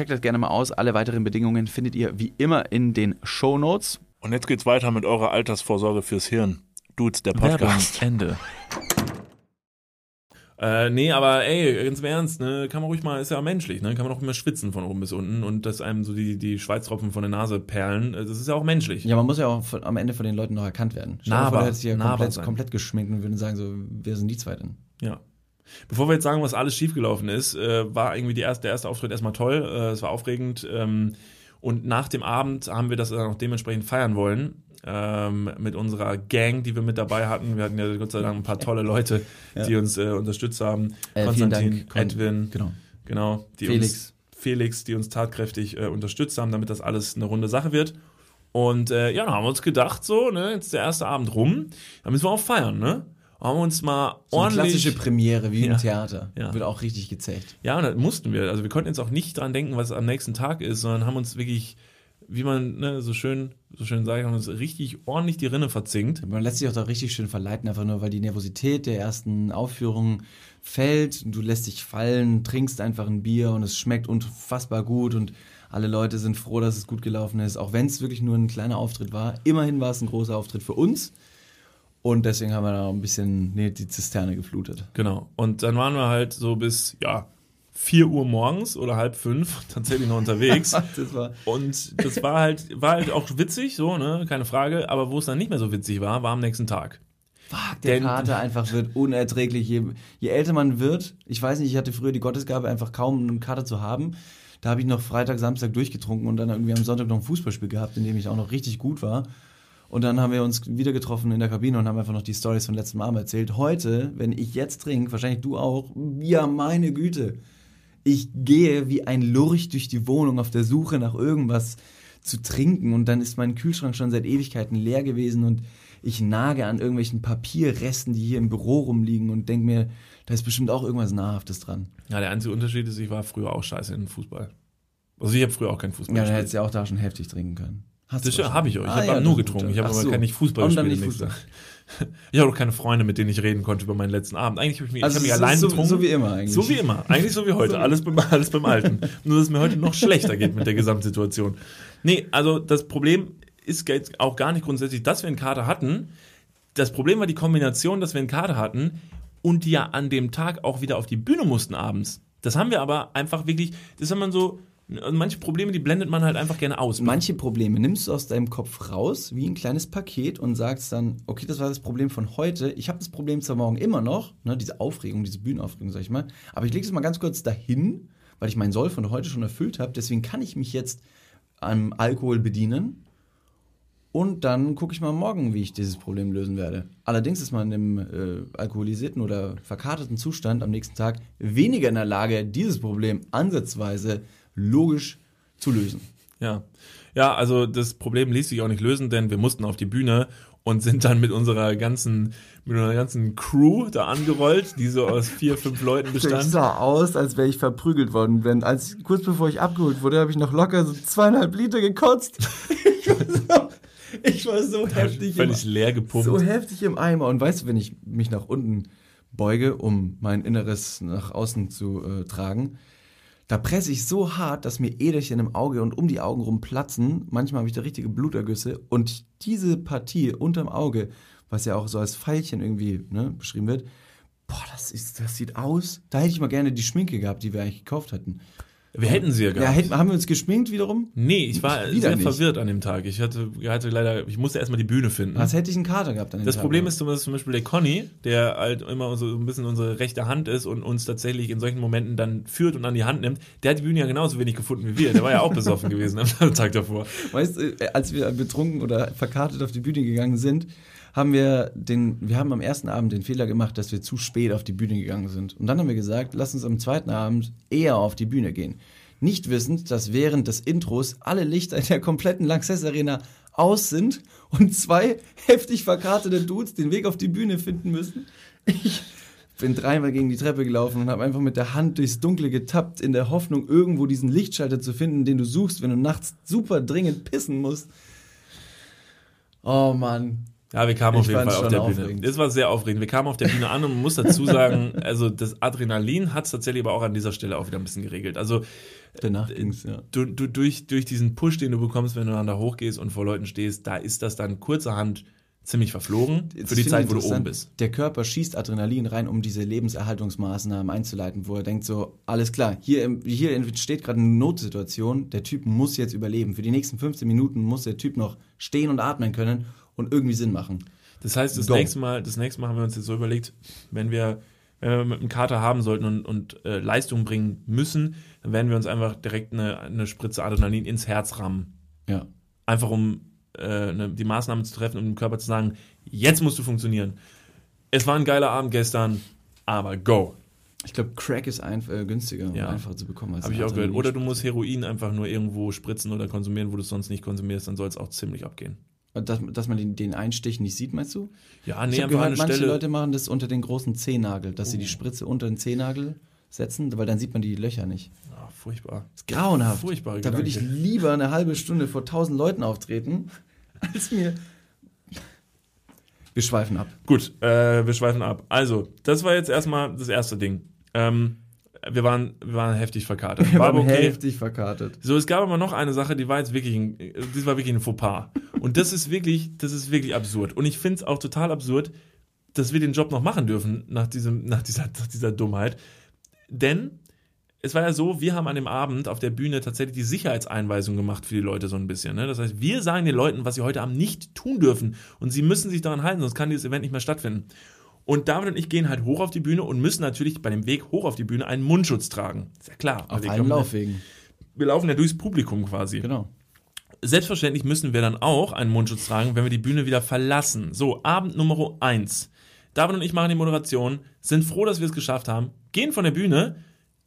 Checkt das gerne mal aus. Alle weiteren Bedingungen findet ihr wie immer in den Show Notes. Und jetzt geht's weiter mit eurer Altersvorsorge fürs Hirn. Dudes, der Werbung, Podcast. Ende. Äh, nee, aber ey, ganz im Ernst, ne, kann man ruhig mal, ist ja menschlich, ne, kann man auch immer schwitzen von oben bis unten und dass einem so die, die Schweißtropfen von der Nase perlen, äh, das ist ja auch menschlich. Ja, man muss ja auch von, am Ende von den Leuten noch erkannt werden. Stell Nahbar, vor, der hätte sich ja komplett, komplett geschminkt und würden sagen so, wer sind die zwei denn? Ja. Bevor wir jetzt sagen, was alles schiefgelaufen ist, äh, war irgendwie erste, der erste Auftritt erstmal toll, äh, es war aufregend ähm, und nach dem Abend haben wir das dann auch dementsprechend feiern wollen. Ähm, mit unserer Gang, die wir mit dabei hatten. Wir hatten ja Gott sei Dank ein paar tolle Leute, die uns äh, unterstützt haben. Äh, Konstantin, Dank, Edwin, Genau. Genau, die Felix. Uns, Felix, die uns tatkräftig äh, unterstützt haben, damit das alles eine runde Sache wird. Und äh, ja, dann haben wir uns gedacht, so, ne, jetzt ist der erste Abend rum, da müssen wir auch feiern, ne? Haben wir uns mal So eine ordentlich. klassische Premiere wie Ja. im Theater. Ja. Wird auch richtig gezecht. ja, und das mussten wir. Also wir konnten jetzt auch nicht dran denken, was am nächsten Tag ist, sondern haben uns wirklich, wie man ne, so schön, so schön sagt, haben uns richtig ordentlich die Rinne verzinkt. Man lässt sich auch da richtig schön verleiten, einfach nur, weil die Nervosität der ersten Aufführung fällt. Du lässt dich fallen, trinkst einfach ein Bier und es schmeckt unfassbar gut und alle Leute sind froh, dass es gut gelaufen ist. Auch wenn es wirklich nur ein kleiner Auftritt war. Immerhin war es ein großer Auftritt für uns. Und deswegen haben wir da ein bisschen nee, die Zisterne geflutet. Genau. Und dann waren wir halt so bis, ja, 4 Uhr morgens oder halb fünf (laughs) tatsächlich noch unterwegs. (laughs) Das war Und das war halt, war halt auch witzig, so, ne, keine Frage. Aber wo es dann nicht mehr so witzig war, war am nächsten Tag. Fuck, der Denn- Kater (laughs) einfach wird unerträglich. Je, je älter man wird, ich weiß nicht, ich hatte früher die Gottesgabe, einfach kaum einen Kater zu haben. Da habe ich noch Freitag, Samstag durchgetrunken und dann irgendwie am Sonntag noch ein Fußballspiel gehabt, in dem ich auch noch richtig gut war. Und dann haben wir uns wieder getroffen in der Kabine und haben einfach noch die Stories von letztem Abend erzählt. Heute, wenn ich jetzt trinke, wahrscheinlich du auch, ja, meine Güte. Ich gehe wie ein Lurch durch die Wohnung auf der Suche nach irgendwas zu trinken und dann ist mein Kühlschrank schon seit Ewigkeiten leer gewesen und ich nage an irgendwelchen Papierresten, die hier im Büro rumliegen und denke mir, da ist bestimmt auch irgendwas Nahrhaftes dran. Ja, der einzige Unterschied ist, ich war früher auch scheiße in Fußball. Also ich habe früher auch keinen Fußball Ja, dann gespielt. hättest du ja auch da schon heftig trinken können. Hast Das habe ich auch. Ich Ah, habe ja, aber nur getrunken. Ich habe aber so. kein nicht Fußball gespielt. nicht nichts. (laughs) Ich habe auch keine Freunde, mit denen ich reden konnte über meinen letzten Abend. Eigentlich habe ich mich, Also ich hab mich ist allein so, betrunken. so wie immer eigentlich. So wie immer. Eigentlich so wie heute. (laughs) Alles beim, alles beim Alten. Nur, dass es mir heute noch schlechter geht mit der Gesamtsituation. Nee, also das Problem ist jetzt auch gar nicht grundsätzlich, dass wir einen Kater hatten. Das Problem war die Kombination, dass wir einen Kater hatten und die ja an dem Tag auch wieder auf die Bühne mussten abends. Das haben wir aber einfach wirklich, das haben man so, also manche Probleme, die blendet man halt einfach gerne aus. Manche Probleme nimmst du aus deinem Kopf raus, wie ein kleines Paket und sagst dann, okay, das war das Problem von heute. Ich habe das Problem zwar morgen immer noch, ne, diese Aufregung, diese Bühnenaufregung, sag ich mal, aber ich lege es mal ganz kurz dahin, weil ich meinen Soll von heute schon erfüllt habe. Deswegen kann ich mich jetzt am Alkohol bedienen und dann gucke ich mal morgen, wie ich dieses Problem lösen werde. Allerdings ist man im äh, alkoholisierten oder verkaterten Zustand am nächsten Tag weniger in der Lage, dieses Problem ansatzweise logisch zu lösen. Ja. Ja, also das Problem ließ sich auch nicht lösen, denn wir mussten auf die Bühne und sind dann mit unserer ganzen, mit unserer ganzen Crew da angerollt, die so aus vier, fünf Leuten Ich bestand. sah aus, als wäre ich verprügelt worden. Wenn, als, kurz bevor ich abgeholt wurde, habe ich noch locker so zweieinhalb Liter gekotzt. (laughs) Ich war so, ich war so heftig. Völlig im, leer gepumpt. so heftig im Eimer. Und weißt du, wenn ich mich nach unten beuge, um mein Inneres nach außen zu äh, tragen, da presse ich so hart, dass mir Äderchen im Auge und um die Augen rum platzen. Manchmal habe ich da richtige Blutergüsse. Und diese Partie unterm Auge, was ja auch so als Pfeilchen irgendwie ne, beschrieben wird, boah, das, ist, das sieht aus. Da hätte ich mal gerne die Schminke gehabt, die wir eigentlich gekauft hatten. Wir hätten sie ja Ja, gehabt. hätten, haben wir uns geschminkt wiederum? nee, ich war Wieder sehr nicht. verwirrt an dem Tag. Ich hatte, hatte leider, ich musste erstmal die Bühne finden. Was hätte ich einen Kater gehabt an dem Das Tag? Problem ist zum Beispiel- zum Beispiel der Conny, der halt immer so ein bisschen unsere rechte Hand ist und uns tatsächlich in solchen Momenten dann führt und an die Hand nimmt. Der hat die Bühne ja genauso wenig gefunden wie wir. Der war ja auch besoffen (laughs) gewesen am Tag davor. Weißt du, als wir betrunken oder verkartet auf die Bühne gegangen sind, haben wir den, wir haben am ersten Abend den Fehler gemacht, dass wir zu spät auf die Bühne gegangen sind. Und dann haben wir gesagt, lass uns am zweiten Abend eher auf die Bühne gehen. Nicht wissend, dass während des Intros alle Lichter in der kompletten Lanxess Arena aus sind und zwei heftig verkartete Dudes den Weg auf die Bühne finden müssen. Ich bin dreimal gegen die Treppe gelaufen und habe einfach mit der Hand durchs Dunkle getappt, in der Hoffnung, irgendwo diesen Lichtschalter zu finden, den du suchst, wenn du nachts super dringend pissen musst. Oh Mann. Ja, wir kamen Ich auf jeden Fall auf der Bühne. aufregend. Es war sehr aufregend. Wir kamen auf der Bühne an und man muss dazu sagen, (laughs) also das Adrenalin hat es tatsächlich aber auch an dieser Stelle auch wieder ein bisschen geregelt. Also Danach ging's, ja. du, du, durch, durch diesen Push, den du bekommst, wenn du dann da hochgehst und vor Leuten stehst, da ist das dann kurzerhand ziemlich verflogen Das für die Zeit, wo du oben bist. Der Körper schießt Adrenalin rein, um diese Lebenserhaltungsmaßnahmen einzuleiten, wo er denkt so, alles klar, hier, hier entsteht gerade eine Notsituation, der Typ muss jetzt überleben. Für die nächsten 15 Minuten muss der Typ noch stehen und atmen können und irgendwie Sinn machen. Das heißt, das Go. nächste Mal, das nächste Mal haben wir uns jetzt so überlegt, wenn wir, wenn wir mit einem Kater haben sollten und, und äh, Leistung bringen müssen, dann werden wir uns einfach direkt eine, eine Spritze Adrenalin ins Herz rammen. Ja. Einfach um äh, eine, die Maßnahmen zu treffen und dem Körper zu sagen, jetzt musst du funktionieren. Es war ein geiler Abend gestern, aber go. Ich glaube, Crack ist ein, äh, günstiger und Ja. einfacher zu bekommen. als Habe ich auch gehört. Oder du musst Heroin einfach nur irgendwo spritzen oder konsumieren, wo du es sonst nicht konsumierst, dann soll es auch ziemlich abgehen. Dass, dass man den, den Einstich nicht sieht, meinst du? Ja, ich nee, an gehört, eine manche Stelle. Leute machen das unter den großen Zehennagel, dass sie die Spritze unter den Zehennagel setzen, weil dann sieht man die Löcher nicht. Ah, furchtbar. Das ist grauenhaft. Furchtbare da würde ich lieber eine halbe Stunde vor tausend Leuten auftreten, (laughs) als mir. Wir schweifen ab. Gut, äh, wir schweifen ab. Also, das war jetzt erstmal das erste Ding. Ähm, wir, waren, wir waren heftig verkatert. Wir War waren okay. heftig verkartet. So, es gab aber noch eine Sache, die war jetzt wirklich ein, das war wirklich ein Fauxpas. Und das ist wirklich, das ist wirklich absurd. Und ich finde es auch total absurd, dass wir den Job noch machen dürfen nach diesem, nach dieser, nach dieser Dummheit. Denn es war ja so, wir haben an dem Abend auf der Bühne tatsächlich die Sicherheitseinweisung gemacht für die Leute so ein bisschen. Ne? Das heißt, wir sagen den Leuten, was sie heute Abend nicht tun dürfen. Und sie müssen sich daran halten, sonst kann dieses Event nicht mehr stattfinden. Und David und ich gehen halt hoch auf die Bühne und müssen natürlich bei dem Weg hoch auf die Bühne einen Mundschutz tragen. Ist ja klar. Auf wir allen glauben, Laufwegen. Wir laufen ja durchs Publikum quasi. Genau. Selbstverständlich müssen wir dann auch einen Mundschutz tragen, wenn wir die Bühne wieder verlassen. So, Abend Nummer eins. David und ich machen die Moderation, sind froh, dass wir es geschafft haben, gehen von der Bühne,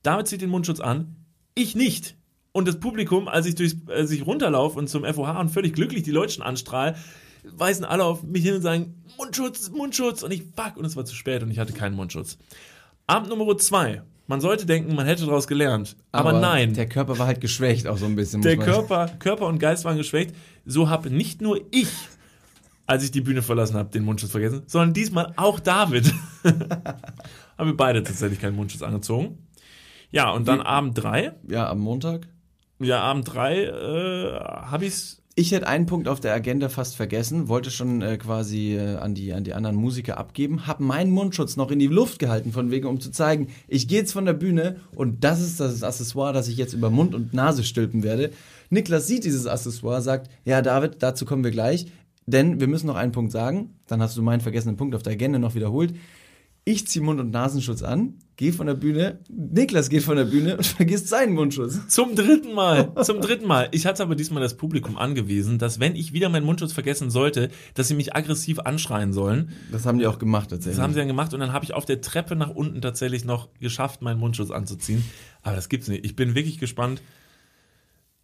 David zieht den Mundschutz an, ich nicht. Und das Publikum, als ich, durchs, als ich runterlaufe und zum FOH und völlig glücklich die Leute schon anstrahle, weisen alle auf mich hin und sagen, Mundschutz, Mundschutz. Und ich, fuck, und es war zu spät und ich hatte keinen Mundschutz. Abend Nummer zwei. Man sollte denken, man hätte daraus gelernt. Aber, nein. Der Körper war halt geschwächt auch so ein bisschen. Der Körper, Körper und Geist waren geschwächt. So habe nicht nur ich, als ich die Bühne verlassen habe, den Mundschutz vergessen, sondern diesmal auch David. (laughs) haben wir beide tatsächlich keinen Mundschutz angezogen. Ja, und dann Abend drei. Ja, am Montag. Ja, Abend drei äh, habe ich's. Ich hätte einen Punkt auf der Agenda fast vergessen, wollte schon äh, quasi äh, an, die, an die anderen Musiker abgeben, habe meinen Mundschutz noch in die Luft gehalten, von wegen, um zu zeigen, ich gehe jetzt von der Bühne und das ist das Accessoire, das ich jetzt über Mund und Nase stülpen werde. Niklas sieht dieses Accessoire, sagt, ja David, dazu kommen wir gleich, denn wir müssen noch einen Punkt sagen, dann hast du meinen vergessenen Punkt auf der Agenda noch wiederholt. Ich ziehe Mund- und Nasenschutz an, gehe von der Bühne, Niklas geht von der Bühne und (laughs) vergisst seinen Mundschutz. Zum dritten Mal, zum dritten Mal. Ich hatte aber diesmal das Publikum angewiesen, dass wenn ich wieder meinen Mundschutz vergessen sollte, dass sie mich aggressiv anschreien sollen. Das haben die auch gemacht tatsächlich. Das haben sie dann gemacht und dann habe ich auf der Treppe nach unten tatsächlich noch geschafft, meinen Mundschutz anzuziehen. Aber das gibt's nicht. Ich bin wirklich gespannt.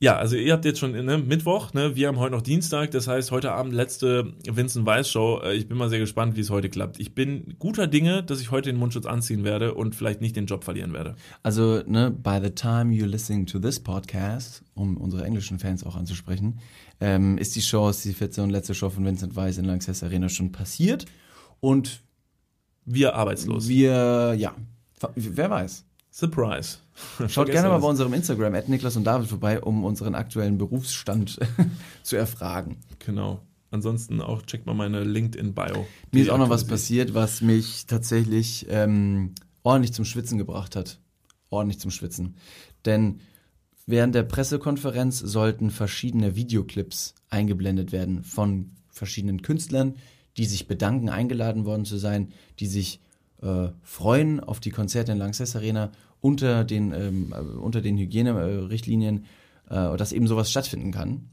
Ja, also ihr habt jetzt schon ne, Mittwoch, ne? wir haben heute noch Dienstag, das heißt heute Abend letzte Vincent Weiss Show. Äh, Ich bin mal sehr gespannt, wie es heute klappt. Ich bin guter Dinge, dass ich heute den Mundschutz anziehen werde und vielleicht nicht den Job verlieren werde. Also, ne, by the time you're listening to this podcast, um unsere englischen Fans auch anzusprechen, ähm, ist die Show, ist die vierte und letzte Show von Vincent Weiss in Lanxess Arena schon passiert. Und Wir arbeitslos. wir, ja, wer weiß. Surprise. Schaut gerne mal bei unserem Instagram, at Niklas und David, vorbei, um unseren aktuellen Berufsstand (laughs) zu erfragen. Genau. Ansonsten auch checkt mal meine LinkedIn-Bio. Mir ist auch noch was passiert, was mich tatsächlich ähm, ordentlich zum Schwitzen gebracht hat. Ordentlich zum Schwitzen. Denn während der Pressekonferenz sollten verschiedene Videoclips eingeblendet werden von verschiedenen Künstlern, die sich bedanken, eingeladen worden zu sein, die sich äh, freuen auf die Konzerte in Lanxess Arena unter den, ähm, äh, unter den Hygienerichtlinien, äh, dass eben sowas stattfinden kann.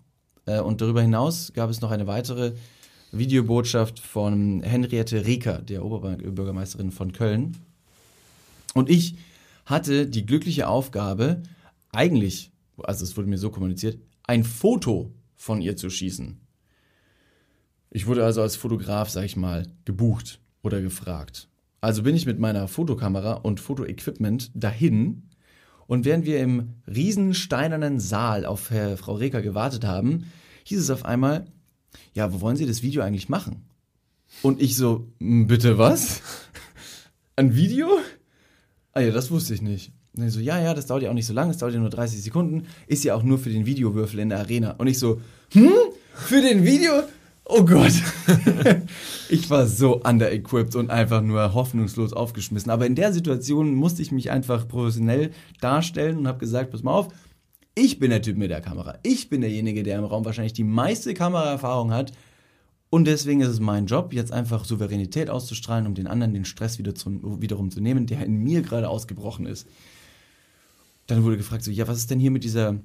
Äh, und darüber hinaus gab es noch eine weitere Videobotschaft von Henriette Reker, der Oberbürgermeisterin von Köln. Und ich hatte die glückliche Aufgabe, eigentlich, also es wurde mir so kommuniziert, ein Foto von ihr zu schießen. Ich wurde also als Fotograf, sag ich mal, gebucht oder gefragt. Also bin ich mit meiner Fotokamera und Fotoequipment dahin und während wir im riesen steinernen Saal auf Herr, Frau Reker gewartet haben, hieß es auf einmal, ja, wo wollen Sie das Video eigentlich machen? Und ich so, "M, bitte was? (laughs) Ein Video? Ah ja, das wusste ich nicht. Und er so, ja, ja, das dauert ja auch nicht so lange, es dauert ja nur 30 Sekunden, ist ja auch nur für den Videowürfel in der Arena. Und ich so, hm? Für den Video? Oh Gott. (laughs) ich war so under-equipped und einfach nur hoffnungslos aufgeschmissen. Aber in der Situation musste ich mich einfach professionell darstellen und habe gesagt, pass mal auf, ich bin der Typ mit der Kamera. Ich bin derjenige, der im Raum wahrscheinlich die meiste Kameraerfahrung hat. Und deswegen ist es mein Job, jetzt einfach Souveränität auszustrahlen, um den anderen den Stress wieder zu, wiederum zu nehmen, der in mir gerade ausgebrochen ist. Dann wurde gefragt, so, ja, was ist denn hier mit dieser,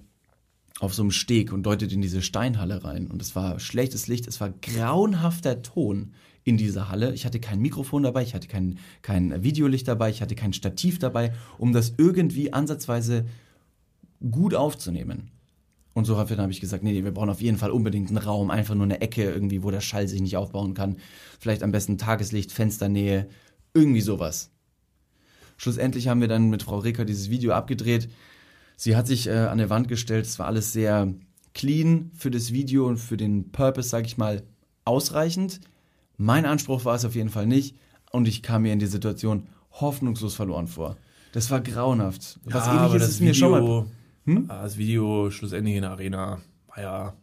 auf so einem Steg und deutet in diese Steinhalle rein. Und es war schlechtes Licht, es war grauenhafter Ton in dieser Halle. Ich hatte kein Mikrofon dabei, ich hatte kein, kein Videolicht dabei, ich hatte kein Stativ dabei, um das irgendwie ansatzweise gut aufzunehmen. Und so habe ich gesagt, nee, wir brauchen auf jeden Fall unbedingt einen Raum, einfach nur eine Ecke irgendwie, wo der Schall sich nicht aufbauen kann. Vielleicht am besten Tageslicht, Fensternähe, irgendwie sowas. Schlussendlich haben wir dann mit Frau Reker dieses Video abgedreht. Sie hat sich äh, an der Wand gestellt, es war alles sehr clean für das Video und für den Purpose, sag ich mal, ausreichend. Mein Anspruch war es auf jeden Fall nicht und ich kam mir in die Situation hoffnungslos verloren vor. Das war grauenhaft. Was ja, ähnliches ist mir schon mal Video, Hm? das Video schlussendlich in der Arena war ja,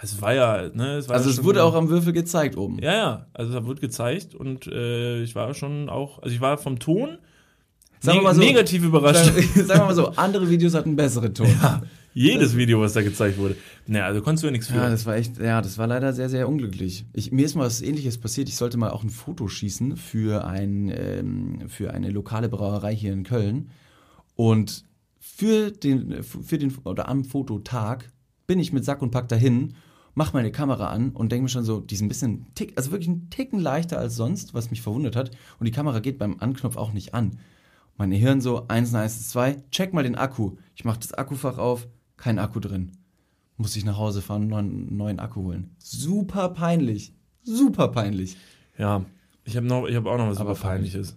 es war ja, ne, es war Also ja es wurde auch am Würfel gezeigt oben. Ja, ja, also da wurde gezeigt und äh, ich war schon auch, also ich war vom Ton Sagen wir neg mal so- negativ überrascht. Sagen wir mal so, andere Videos hatten bessere Ton. Ja, Jedes Video, was da gezeigt wurde. Naja, also konntest du ja nichts für. das war echt, ja, das war leider sehr, sehr unglücklich. Ich, mir ist mal was ähnliches passiert. Ich sollte mal auch ein Foto schießen für, ein, ähm, für eine lokale Brauerei hier in Köln. Und für den, für den, oder am Fototag bin ich mit Sack und Pack dahin, mach meine Kamera an und denke mir schon so, die ist ein bisschen, tick, also wirklich ein Ticken leichter als sonst, was mich verwundert hat. Und die Kamera geht beim Anknopf auch nicht an. Mein Hirn so, 1, 1, 2, check mal den Akku. Ich mach das Akkufach auf, kein Akku drin. Muss ich nach Hause fahren und einen neuen Akku holen. Super peinlich. Super peinlich. Ja, ich habe noch, ich habe auch noch was Aber super Peinliches.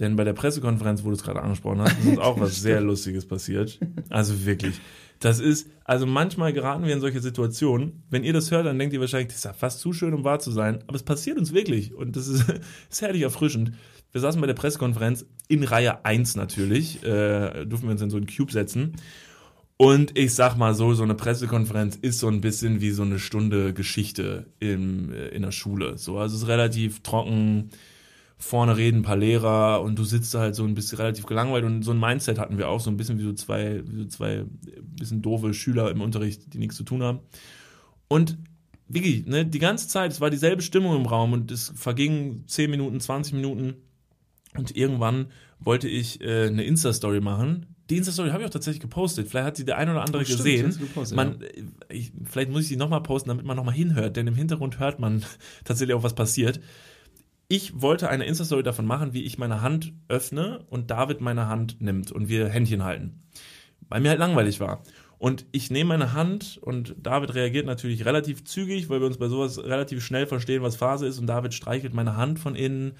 Denn bei der Pressekonferenz, wo du es gerade angesprochen hast, ist uns auch was (laughs) sehr Lustiges passiert. Also wirklich. Das ist, also manchmal geraten wir in solche Situationen. Wenn ihr das hört, dann denkt ihr wahrscheinlich, das ist ja fast zu schön, um wahr zu sein. Aber es passiert uns wirklich. Und das ist, (laughs) ist herrlich erfrischend. Wir saßen bei der Pressekonferenz in Reihe 1 natürlich, äh, durften wir uns in so einen Cube setzen. Und ich sag mal so, so eine Pressekonferenz ist so ein bisschen wie so eine Stunde Geschichte im, äh, in der Schule. So, also es ist relativ trocken, vorne reden ein paar Lehrer und du sitzt halt so ein bisschen relativ gelangweilt und so ein Mindset hatten wir auch, so ein bisschen wie so zwei, wie so zwei äh, bisschen doofe Schüler im Unterricht, die nichts zu tun haben. Und wirklich, ne, die ganze Zeit, es war dieselbe Stimmung im Raum und es vergingen 10 Minuten, 20 Minuten und irgendwann wollte ich äh, eine Insta-Story machen. Die Insta-Story habe ich auch tatsächlich gepostet. Vielleicht hat sie der ein oder andere Oh, stimmt, gesehen. gepostet, man, äh, ich, vielleicht muss ich sie nochmal posten, damit man nochmal hinhört, denn im Hintergrund hört man (laughs) tatsächlich auch, was passiert. Ich wollte eine Insta-Story davon machen, wie ich meine Hand öffne und David meine Hand nimmt und wir Händchen halten. Weil mir halt langweilig war. Und ich nehme meine Hand und David reagiert natürlich relativ zügig, weil wir uns bei sowas relativ schnell verstehen, was Phase ist. Und David streichelt meine Hand von innen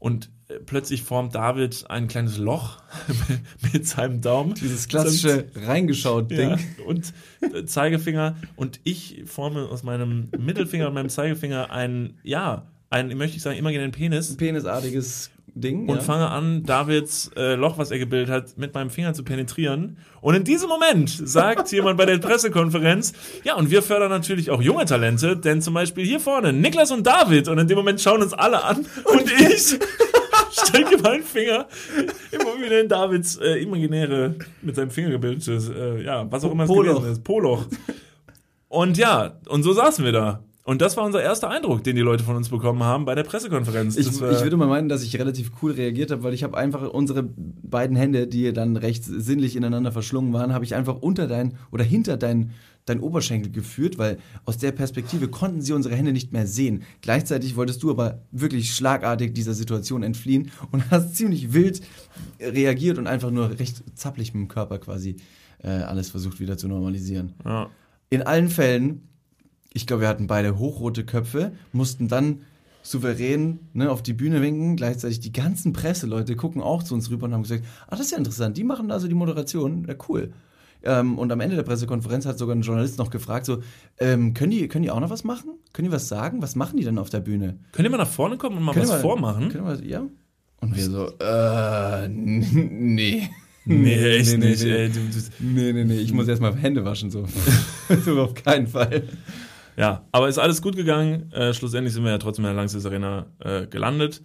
und äh, plötzlich formt David ein kleines Loch (laughs) mit seinem Daumen. Dieses klassische reingeschaut Ding. Ja, und äh, Zeigefinger und ich forme aus meinem Mittelfinger und meinem Zeigefinger ein, ja, ein, möchte ich sagen, imaginären Penis Penisartiges Ding. und ja. fange an, Davids äh, Loch, was er gebildet hat, mit meinem Finger zu penetrieren. Und in diesem Moment sagt (laughs) jemand bei der Pressekonferenz, ja, und wir fördern natürlich auch junge Talente, denn zum Beispiel hier vorne Niklas und David. Und in dem Moment schauen uns alle an und ich (laughs) stecke meinen Finger im imaginären Davids äh, imaginäre, mit seinem Finger gebildetes, äh, ja, was auch immer es gewesen ist, Poloch. Und ja, und so saßen wir da. Und das war unser erster Eindruck, den die Leute von uns bekommen haben bei der Pressekonferenz. Ich, ich würde mal meinen, dass ich relativ cool reagiert habe, weil ich habe einfach unsere beiden Hände, die dann recht sinnlich ineinander verschlungen waren, habe ich einfach unter dein oder hinter dein, dein Oberschenkel geführt, weil aus der Perspektive konnten sie unsere Hände nicht mehr sehen. Gleichzeitig wolltest du aber wirklich schlagartig dieser Situation entfliehen und hast ziemlich wild reagiert und einfach nur recht zappelig mit dem Körper quasi äh, alles versucht wieder zu normalisieren. ja. In allen Fällen, ich glaube, wir hatten beide hochrote Köpfe, mussten dann souverän ne, auf die Bühne winken. Gleichzeitig die ganzen Presseleute gucken auch zu uns rüber und haben gesagt, ah, das ist ja interessant, die machen da so die Moderation, ja cool. Ähm, und am Ende der Pressekonferenz hat sogar ein Journalist noch gefragt, so, ähm, können, die, können die auch noch was machen? Können die was sagen? Was machen die denn auf der Bühne? Könnt ihr mal nach vorne kommen und mal Können was wir- vormachen? Können wir, ja? Und wir so, äh, (laughs) nee. (laughs) Nee, echt nee, nicht. nee. Ey, du, du, Nee, nee, nee, ich muss erstmal Hände waschen, so. (laughs) so auf keinen Fall. Ja, aber ist alles gut gegangen. Äh, schlussendlich sind wir ja trotzdem in der Langsys Arena äh, gelandet.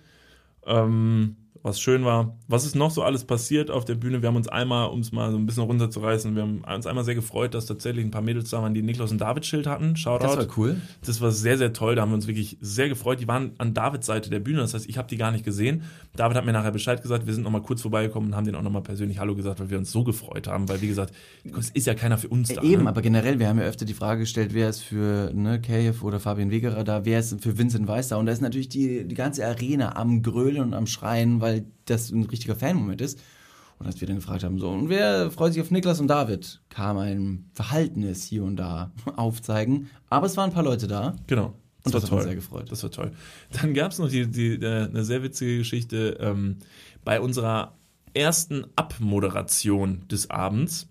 Ähm, was schön war. Was ist noch so alles passiert auf der Bühne? Wir haben uns einmal, um es mal so ein bisschen runterzureißen, wir haben uns einmal sehr gefreut, dass tatsächlich ein paar Mädels da waren, die Niklas und David Schild hatten. Shoutout. Das war cool. Das war sehr, sehr toll. Da haben wir uns wirklich sehr gefreut. Die waren an Davids Seite der Bühne. Das heißt, ich habe die gar nicht gesehen. David hat mir nachher Bescheid gesagt. Wir sind noch mal kurz vorbeigekommen und haben denen auch noch mal persönlich Hallo gesagt, weil wir uns so gefreut haben. Weil, wie gesagt, es ist ja keiner für uns da. Eben, ne? aber generell, wir haben ja öfter die Frage gestellt, wer ist für ne, Kayev oder Fabian Wegerer da, wer ist für Vincent Weiss da. Und da ist natürlich die, die ganze Arena am Grölen und am Schreien, weil das ein richtiger Fanmoment ist. Und als wir dann gefragt haben, so, und wer freut sich auf Niklas und David, kam ein Verhaltenes hier und da (laughs) aufzeigen. Aber es waren ein paar Leute da. Genau. Und war das hat uns sehr gefreut. Das war toll. Dann gab es noch die, die, äh, eine sehr witzige Geschichte ähm, bei unserer ersten Abmoderation des Abends.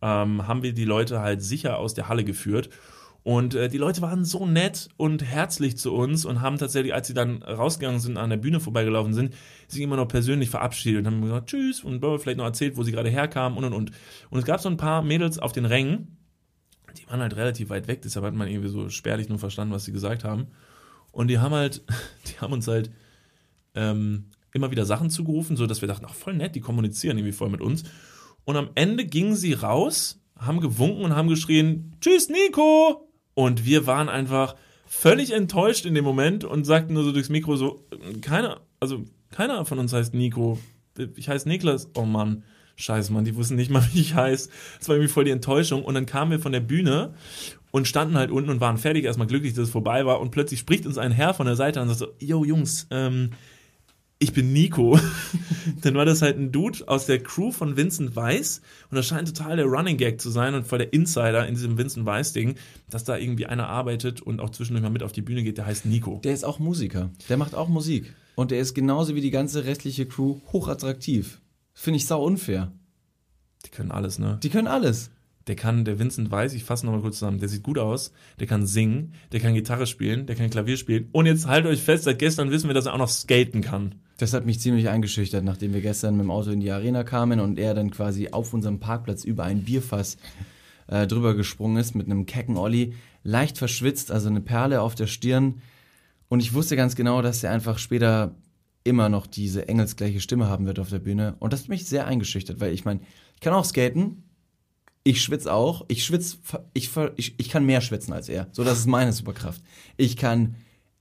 Ähm, haben wir die Leute halt sicher aus der Halle geführt. Und äh, die Leute waren so nett und herzlich zu uns und haben tatsächlich, als sie dann rausgegangen sind, an der Bühne vorbeigelaufen sind, sich immer noch persönlich verabschiedet und haben gesagt, tschüss und vielleicht noch erzählt, wo sie gerade herkamen und und und. Und es gab so ein paar Mädels auf den Rängen, die waren halt relativ weit weg, deshalb hat man irgendwie so spärlich nur verstanden, was sie gesagt haben. Und die haben halt, (laughs) die haben uns halt ähm, immer wieder Sachen zugerufen, so dass wir dachten, ach voll nett, die kommunizieren irgendwie voll mit uns. Und am Ende gingen sie raus, haben gewunken und haben geschrien, tschüss Nico! Und wir waren einfach völlig enttäuscht in dem Moment und sagten nur so durchs Mikro so, keiner, also keiner von uns heißt Nico. Ich heiße Niklas. Oh Mann, scheiße, Mann, die wussten nicht mal, (laughs) wie ich heiße. Das war irgendwie voll die Enttäuschung. Und dann kamen wir von der Bühne und standen halt unten und waren fertig, erstmal glücklich, dass es vorbei war. Und plötzlich spricht uns ein Herr von der Seite an und sagt so, yo Jungs, ähm, ich bin Nico. (laughs) dann war das halt ein Dude aus der Crew von Vincent Weiss und das scheint total der Running Gag zu sein und voll der Insider in diesem Vincent Weiss Ding, dass da irgendwie einer arbeitet und auch zwischendurch mal mit auf die Bühne geht, der heißt Nico. Der ist auch Musiker. Der macht auch Musik. Und der ist genauso wie die ganze restliche Crew hochattraktiv. Finde ich sau unfair. Die können alles, ne? Die können alles. Der kann, der Vincent Weiss, ich fasse nochmal kurz zusammen, der sieht gut aus, der kann singen, der kann Gitarre spielen, der kann Klavier spielen und jetzt haltet euch fest, seit gestern wissen wir, dass er auch noch skaten kann. Das hat mich ziemlich eingeschüchtert, nachdem wir gestern mit dem Auto in die Arena kamen und er dann quasi auf unserem Parkplatz über ein Bierfass äh, drüber gesprungen ist mit einem kecken Olli, leicht verschwitzt, also eine Perle auf der Stirn. Und ich wusste ganz genau, dass er einfach später immer noch diese engelsgleiche Stimme haben wird auf der Bühne. Und das hat mich sehr eingeschüchtert, weil ich meine, ich kann auch skaten, ich schwitze auch, ich schwitze, ich, ich, ich kann mehr schwitzen als er. So, das ist meine Superkraft. Ich kann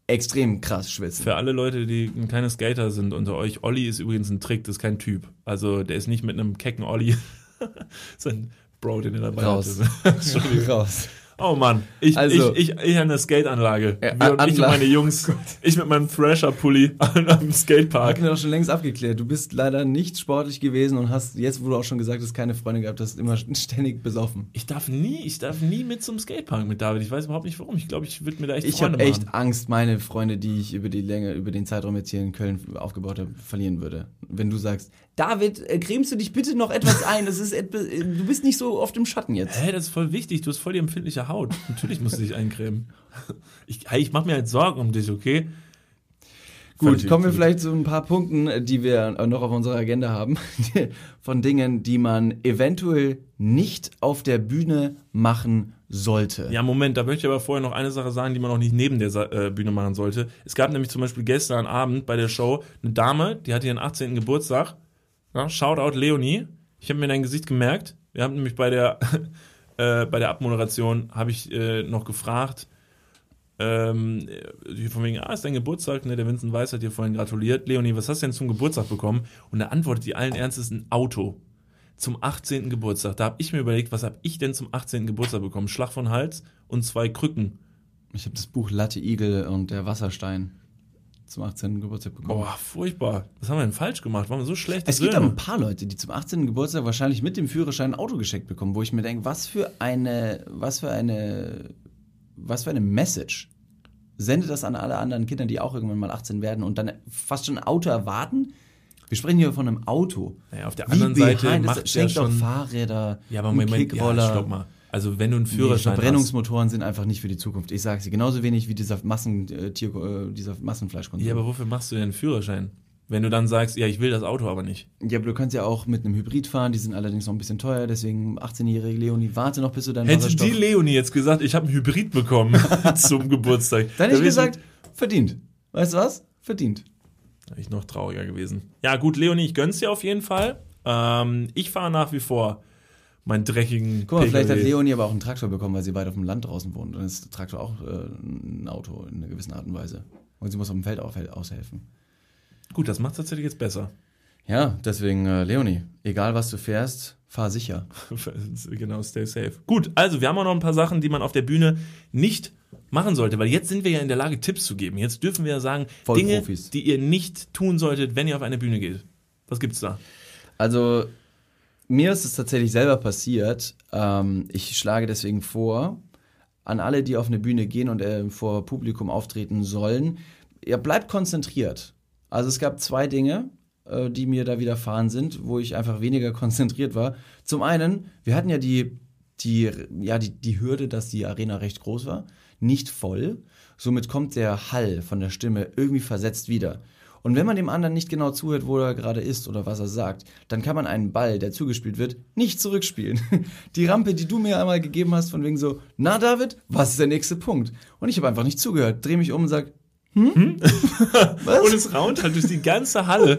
extrem krass schwitzen. Für alle Leute, die keine Skater sind unter euch, Olli ist übrigens ein Trick, das ist kein Typ. Also der ist nicht mit einem kecken Olli. das ist ein Bro, den er dabei Raus. hatte. (laughs) Raus. Oh Mann, ich, Also- ich, ich, ich an der Skateanlage. Ja, Wir und ich und Anlage. meine Jungs. (laughs) Ich mit meinem Thrasher-Pulli am Skatepark. Hatten wir doch schon längst abgeklärt. Du bist leider nicht sportlich gewesen und hast jetzt, wo du auch schon gesagt hast, keine Freunde gehabt, hast immer (laughs) ständig besoffen. Ich darf nie, ich darf nie mit zum Skatepark mit David. Ich weiß überhaupt nicht warum. Ich glaube, ich würde mir da echt Ich Freunde habe echt. Angst, meine Freunde, die ich über die Länge, über den Zeitraum jetzt hier in Köln aufgebaut habe, verlieren würde. Wenn du sagst, David, äh, cremst du dich bitte noch etwas ein? Das ist etwas, äh, du bist nicht so oft im Schatten jetzt. Hä, das ist voll wichtig. Du hast voll die empfindliche Haut. Natürlich musst du dich eincremen. Ich, ich mache mir halt Sorgen um dich, okay? Gut, kommen wir vielleicht zu ein paar Punkten, äh, die wir noch auf unserer Agenda haben, (laughs) von Dingen, die man eventuell nicht auf der Bühne machen sollte. Ja, Moment, da möchte ich aber vorher noch eine Sache sagen, die man auch nicht neben der äh, Bühne machen sollte. Es gab nämlich zum Beispiel gestern Abend bei der Show eine Dame, die hatte ihren 18. Geburtstag. Ja, Shoutout Leonie. Ich habe mir dein Gesicht gemerkt. Wir haben nämlich bei der, (laughs) äh, bei der Abmoderation habe ich äh, noch gefragt, ähm, äh, von wegen, ah, ist dein Geburtstag, ne? Der Vincent Weiss hat dir vorhin gratuliert. Leonie, was hast du denn zum Geburtstag bekommen? Und da antwortet die allen Ernstes ein Auto. Zum 18. Geburtstag. Da habe ich mir überlegt, was habe ich denn zum 18. Geburtstag bekommen? Schlag von Hals und zwei Krücken. Ich habe das Buch Latte Igel und der Wasserstein zum 18. Geburtstag bekommen. Boah, furchtbar. Was haben wir denn falsch gemacht? Waren wir so schlecht? Es gibt aber ein paar Leute, die zum 18. Geburtstag wahrscheinlich mit dem Führerschein ein Auto geschenkt bekommen, wo ich mir denke, was für eine, was für eine, was für eine Message. Sendet das an alle anderen Kinder, die auch irgendwann mal 18 werden und dann fast schon ein Auto erwarten? Wir sprechen hier von einem Auto. Naja, auf der Wie anderen Seite macht das ja schenkt auch schon. Fahrräder, Ja, aber Moment, Kickroller. ja, stopp mal. Also wenn du einen Nee, Führerschein hast, Verbrennungsmotoren sind einfach nicht für die Zukunft. Ich sage sie genauso wenig wie dieser Massen, äh, äh, dieser Massenfleischkonsum. ja, aber wofür machst du denn einen Führerschein? Wenn du dann sagst, ja, ich will das Auto aber nicht. Ja, aber du kannst ja auch mit einem Hybrid fahren, die sind allerdings noch ein bisschen teuer, deswegen 18-jährige Leonie, warte noch, bis du deinen Hätte die Wasserstoff... Leonie jetzt gesagt, ich habe einen Hybrid bekommen (laughs) zum Geburtstag. Dann hätte ich gesagt, verdient. Weißt du was? Verdient. Wäre ich noch trauriger gewesen. Ja, gut, Leonie, ich gönn's dir auf jeden Fall. Ähm, ich fahre nach wie vor meinen dreckigen. Guck mal, vielleicht hat PKW. Leonie aber auch einen Traktor bekommen, weil sie weit auf dem Land draußen wohnt. Und dann ist der Traktor auch äh, ein Auto in einer gewissen Art und Weise. Und sie muss auf dem Feld auch aushelfen. Gut, das macht tatsächlich jetzt besser. Ja, deswegen, äh, Leonie, egal was du fährst, fahr sicher. (laughs) genau, stay safe. Gut, also wir haben auch noch ein paar Sachen, die man auf der Bühne nicht machen sollte, weil jetzt sind wir ja in der Lage, Tipps zu geben. Jetzt dürfen wir ja sagen, Voll Dinge, Profis. die ihr nicht tun solltet, wenn ihr auf eine Bühne geht. Was gibt's da? Also, mir ist es tatsächlich selber passiert. Ähm, ich schlage deswegen vor, an alle, die auf eine Bühne gehen und äh, vor Publikum auftreten sollen, ihr bleibt konzentriert. Also es gab zwei Dinge, äh, die mir da widerfahren sind, wo ich einfach weniger (laughs) konzentriert war. Zum einen, wir hatten ja die, die, ja, die, die Hürde, dass die Arena recht groß war, nicht voll. Somit kommt der Hall von der Stimme irgendwie versetzt wieder. Und wenn man dem anderen nicht genau zuhört, wo er gerade ist oder was er sagt, dann kann man einen Ball, der zugespielt wird, nicht zurückspielen. (laughs) Die Rampe, die du mir einmal gegeben hast, von wegen so, na David, was ist der nächste Punkt? Und ich habe einfach nicht zugehört, drehe mich um und sag, hm? (laughs) was? Und es raunt halt durch die ganze Halle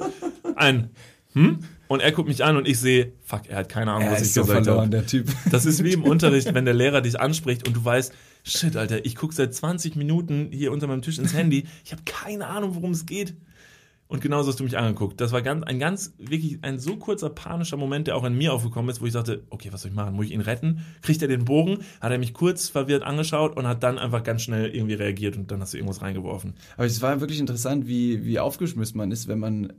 ein. Hm? Und er guckt mich an und ich sehe, fuck, er hat keine Ahnung, er was ich so gesagt verloren, habe. der Typ. (laughs) Das ist wie im Unterricht, wenn der Lehrer dich anspricht und du weißt, shit, Alter, ich gucke seit 20 Minuten hier unter meinem Tisch ins Handy. Ich habe keine Ahnung, worum es geht. Und genauso hast du mich angeguckt. Das war ganz, ein ganz, wirklich ein so kurzer panischer Moment, der auch in mir aufgekommen ist, wo ich sagte, okay, was soll ich machen? Muss ich ihn retten? Kriegt er den Bogen? Hat er mich kurz verwirrt angeschaut und hat dann einfach ganz schnell irgendwie reagiert und dann hast du irgendwas reingeworfen. Aber es war wirklich interessant, wie, wie aufgeschmissen man ist, wenn man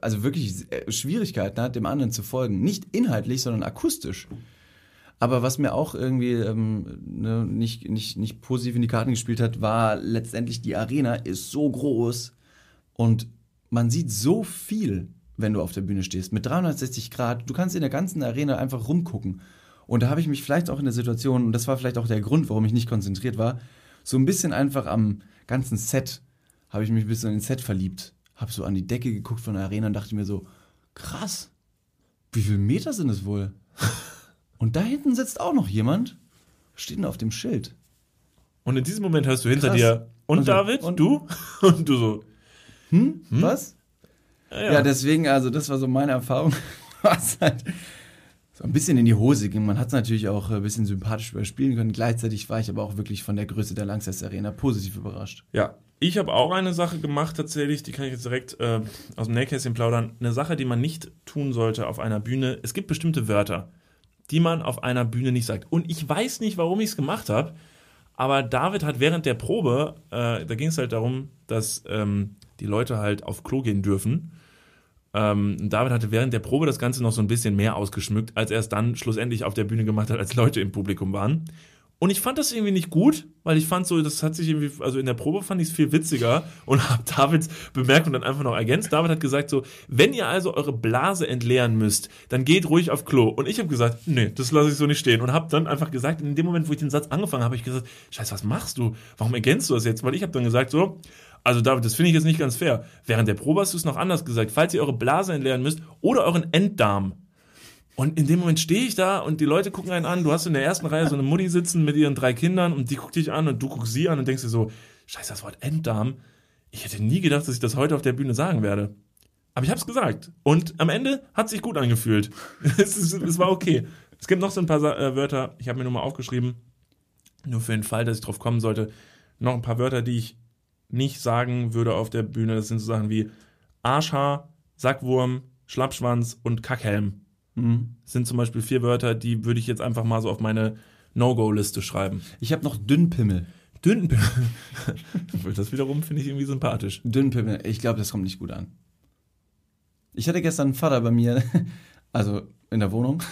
also wirklich äh, Schwierigkeiten hat, dem anderen zu folgen. Nicht inhaltlich, sondern akustisch. Aber was mir auch irgendwie ähm, ne, nicht, nicht, nicht positiv in die Karten gespielt hat, war letztendlich die Arena ist so groß und man sieht so viel, wenn du auf der Bühne stehst. Mit 360 Grad, du kannst in der ganzen Arena einfach rumgucken. Und da habe ich mich vielleicht auch in der Situation, und das war vielleicht auch der Grund, warum ich nicht konzentriert war, so ein bisschen einfach am ganzen Set, habe ich mich ein bisschen in den Set verliebt. Habe so an die Decke geguckt von der Arena und dachte mir so, krass, wie viele Meter sind es wohl? (laughs) Und da hinten sitzt auch noch jemand, steht denn auf dem Schild. Und in diesem Moment hörst du hinter Krass. dir, und, Und David, und- du? (laughs) Und du so, Hm? Was? ja, Ja. deswegen, also das war so meine Erfahrung, (laughs) was halt so ein bisschen in die Hose ging. Man hat es natürlich auch ein bisschen sympathisch überspielen können. Gleichzeitig war ich aber auch wirklich von der Größe der Langsess Arena positiv überrascht. Ja, ich habe auch eine Sache gemacht tatsächlich, die kann ich jetzt direkt äh, aus dem Nähkästchen plaudern. Eine Sache, die man nicht tun sollte auf einer Bühne. Es gibt bestimmte Wörter. die man auf einer Bühne nicht sagt. Und ich weiß nicht, warum ich es gemacht habe, aber David hat während der Probe, äh, da ging es halt darum, dass ähm, die Leute halt auf Klo gehen dürfen. Ähm, David hatte während der Probe das Ganze noch so ein bisschen mehr ausgeschmückt, als er es dann schlussendlich auf der Bühne gemacht hat, als Leute im Publikum waren. Und ich fand das irgendwie nicht gut, weil ich fand so, das hat sich irgendwie, also in der Probe fand ich es viel witziger (laughs) und habe Davids bemerkt und dann einfach noch ergänzt. David hat gesagt so, wenn ihr also eure Blase entleeren müsst, dann geht ruhig auf Klo. Und ich habe gesagt, nee, das lasse ich so nicht stehen. Und habe dann einfach gesagt, in dem Moment, wo ich den Satz angefangen habe, habe ich gesagt, scheiße, was machst du? Warum ergänzt du das jetzt? Weil ich habe dann gesagt so, also David, das finde ich jetzt nicht ganz fair. Während der Probe hast du es noch anders gesagt. Falls ihr eure Blase entleeren müsst oder euren Enddarm, und in dem Moment stehe ich da und die Leute gucken einen an. Du hast in der ersten Reihe so eine Mutti sitzen mit ihren drei Kindern und die guckt dich an und du guckst sie an und denkst dir so, scheiße, das Wort Enddarm. Ich hätte nie gedacht, dass ich das heute auf der Bühne sagen werde. Aber ich habe es gesagt. Und am Ende hat sich gut angefühlt. (laughs) es, ist, es war okay. Es gibt noch so ein paar äh, Wörter, ich habe mir nur mal aufgeschrieben, nur für den Fall, dass ich drauf kommen sollte, noch ein paar Wörter, die ich nicht sagen würde auf der Bühne. Das sind so Sachen wie Arschhaar, Sackwurm, Schlappschwanz und Kackhelm. Das sind zum Beispiel vier Wörter, die würde ich jetzt einfach mal so auf meine No-Go-Liste schreiben. Ich habe noch Dünnpimmel. Dünnpimmel. (laughs) das wiederum finde ich irgendwie sympathisch. Dünnpimmel, ich glaube, das kommt nicht gut an. Ich hatte gestern einen Vater bei mir, (laughs) also in der Wohnung.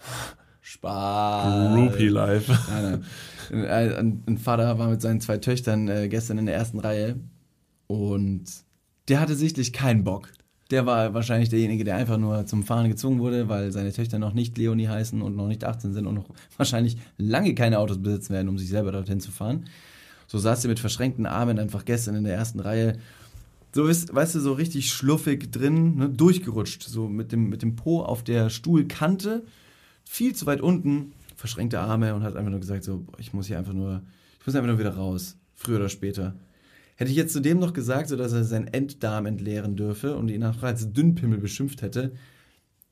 (laughs) Spaß. Groupie Life. Nein, nein. Ein, ein Vater war mit seinen zwei Töchtern äh, gestern in der ersten Reihe und der hatte sichtlich keinen Bock. Der war wahrscheinlich derjenige, der einfach nur zum Fahren gezwungen wurde, weil seine Töchter noch nicht Leonie heißen und noch nicht 18 sind und noch (laughs) wahrscheinlich lange keine Autos besitzen werden, um sich selber dorthin zu fahren. So saß er mit verschränkten Armen einfach gestern in der ersten Reihe. So ist, weißt du, so richtig schluffig drin, ne, durchgerutscht, so mit dem, mit dem Po auf der Stuhlkante, viel zu weit unten, verschränkte Arme und hat einfach nur gesagt, so, ich muss hier einfach nur, ich muss einfach nur wieder raus, früher oder später. Hätte ich jetzt zu dem noch gesagt, so dass er seinen Enddarm entleeren dürfe und ihn nachher als Dünnpimmel beschimpft hätte,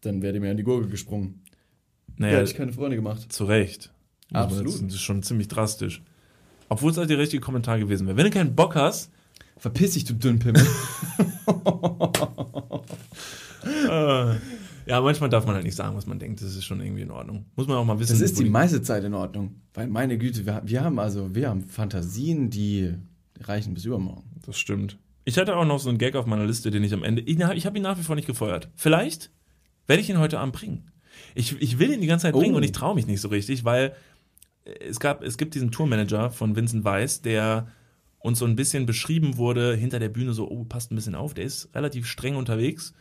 dann wäre mir an die Gurgel gesprungen. Ja, Naja, hätte ich keine Freunde gemacht. zu Recht. Absolut. Das ist schon ziemlich drastisch. Obwohl es halt der richtige Kommentar gewesen wäre. Wenn du keinen Bock hast, Verpiss dich, du Dünnpimmel. äh, (laughs) (laughs) ja, manchmal darf man halt nicht sagen, was man denkt. Das ist schon irgendwie in Ordnung. Muss man auch mal wissen. Das ist die meiste Zeit in Ordnung. Weil meine Güte, wir, wir haben also, wir haben Fantasien, die reichen bis übermorgen. Das stimmt. Ich hatte auch noch so einen Gag auf meiner Liste, den ich am Ende. Ich, ich habe ihn nach wie vor nicht gefeuert. Vielleicht werde ich ihn heute Abend bringen. Ich, ich will ihn die ganze Zeit bringen Oh. und ich traue mich nicht so richtig, weil es gab, es gibt diesen Tourmanager von Vincent Weiss, der uns so ein bisschen beschrieben wurde hinter der Bühne, so, oh, passt ein bisschen auf, der ist relativ streng unterwegs.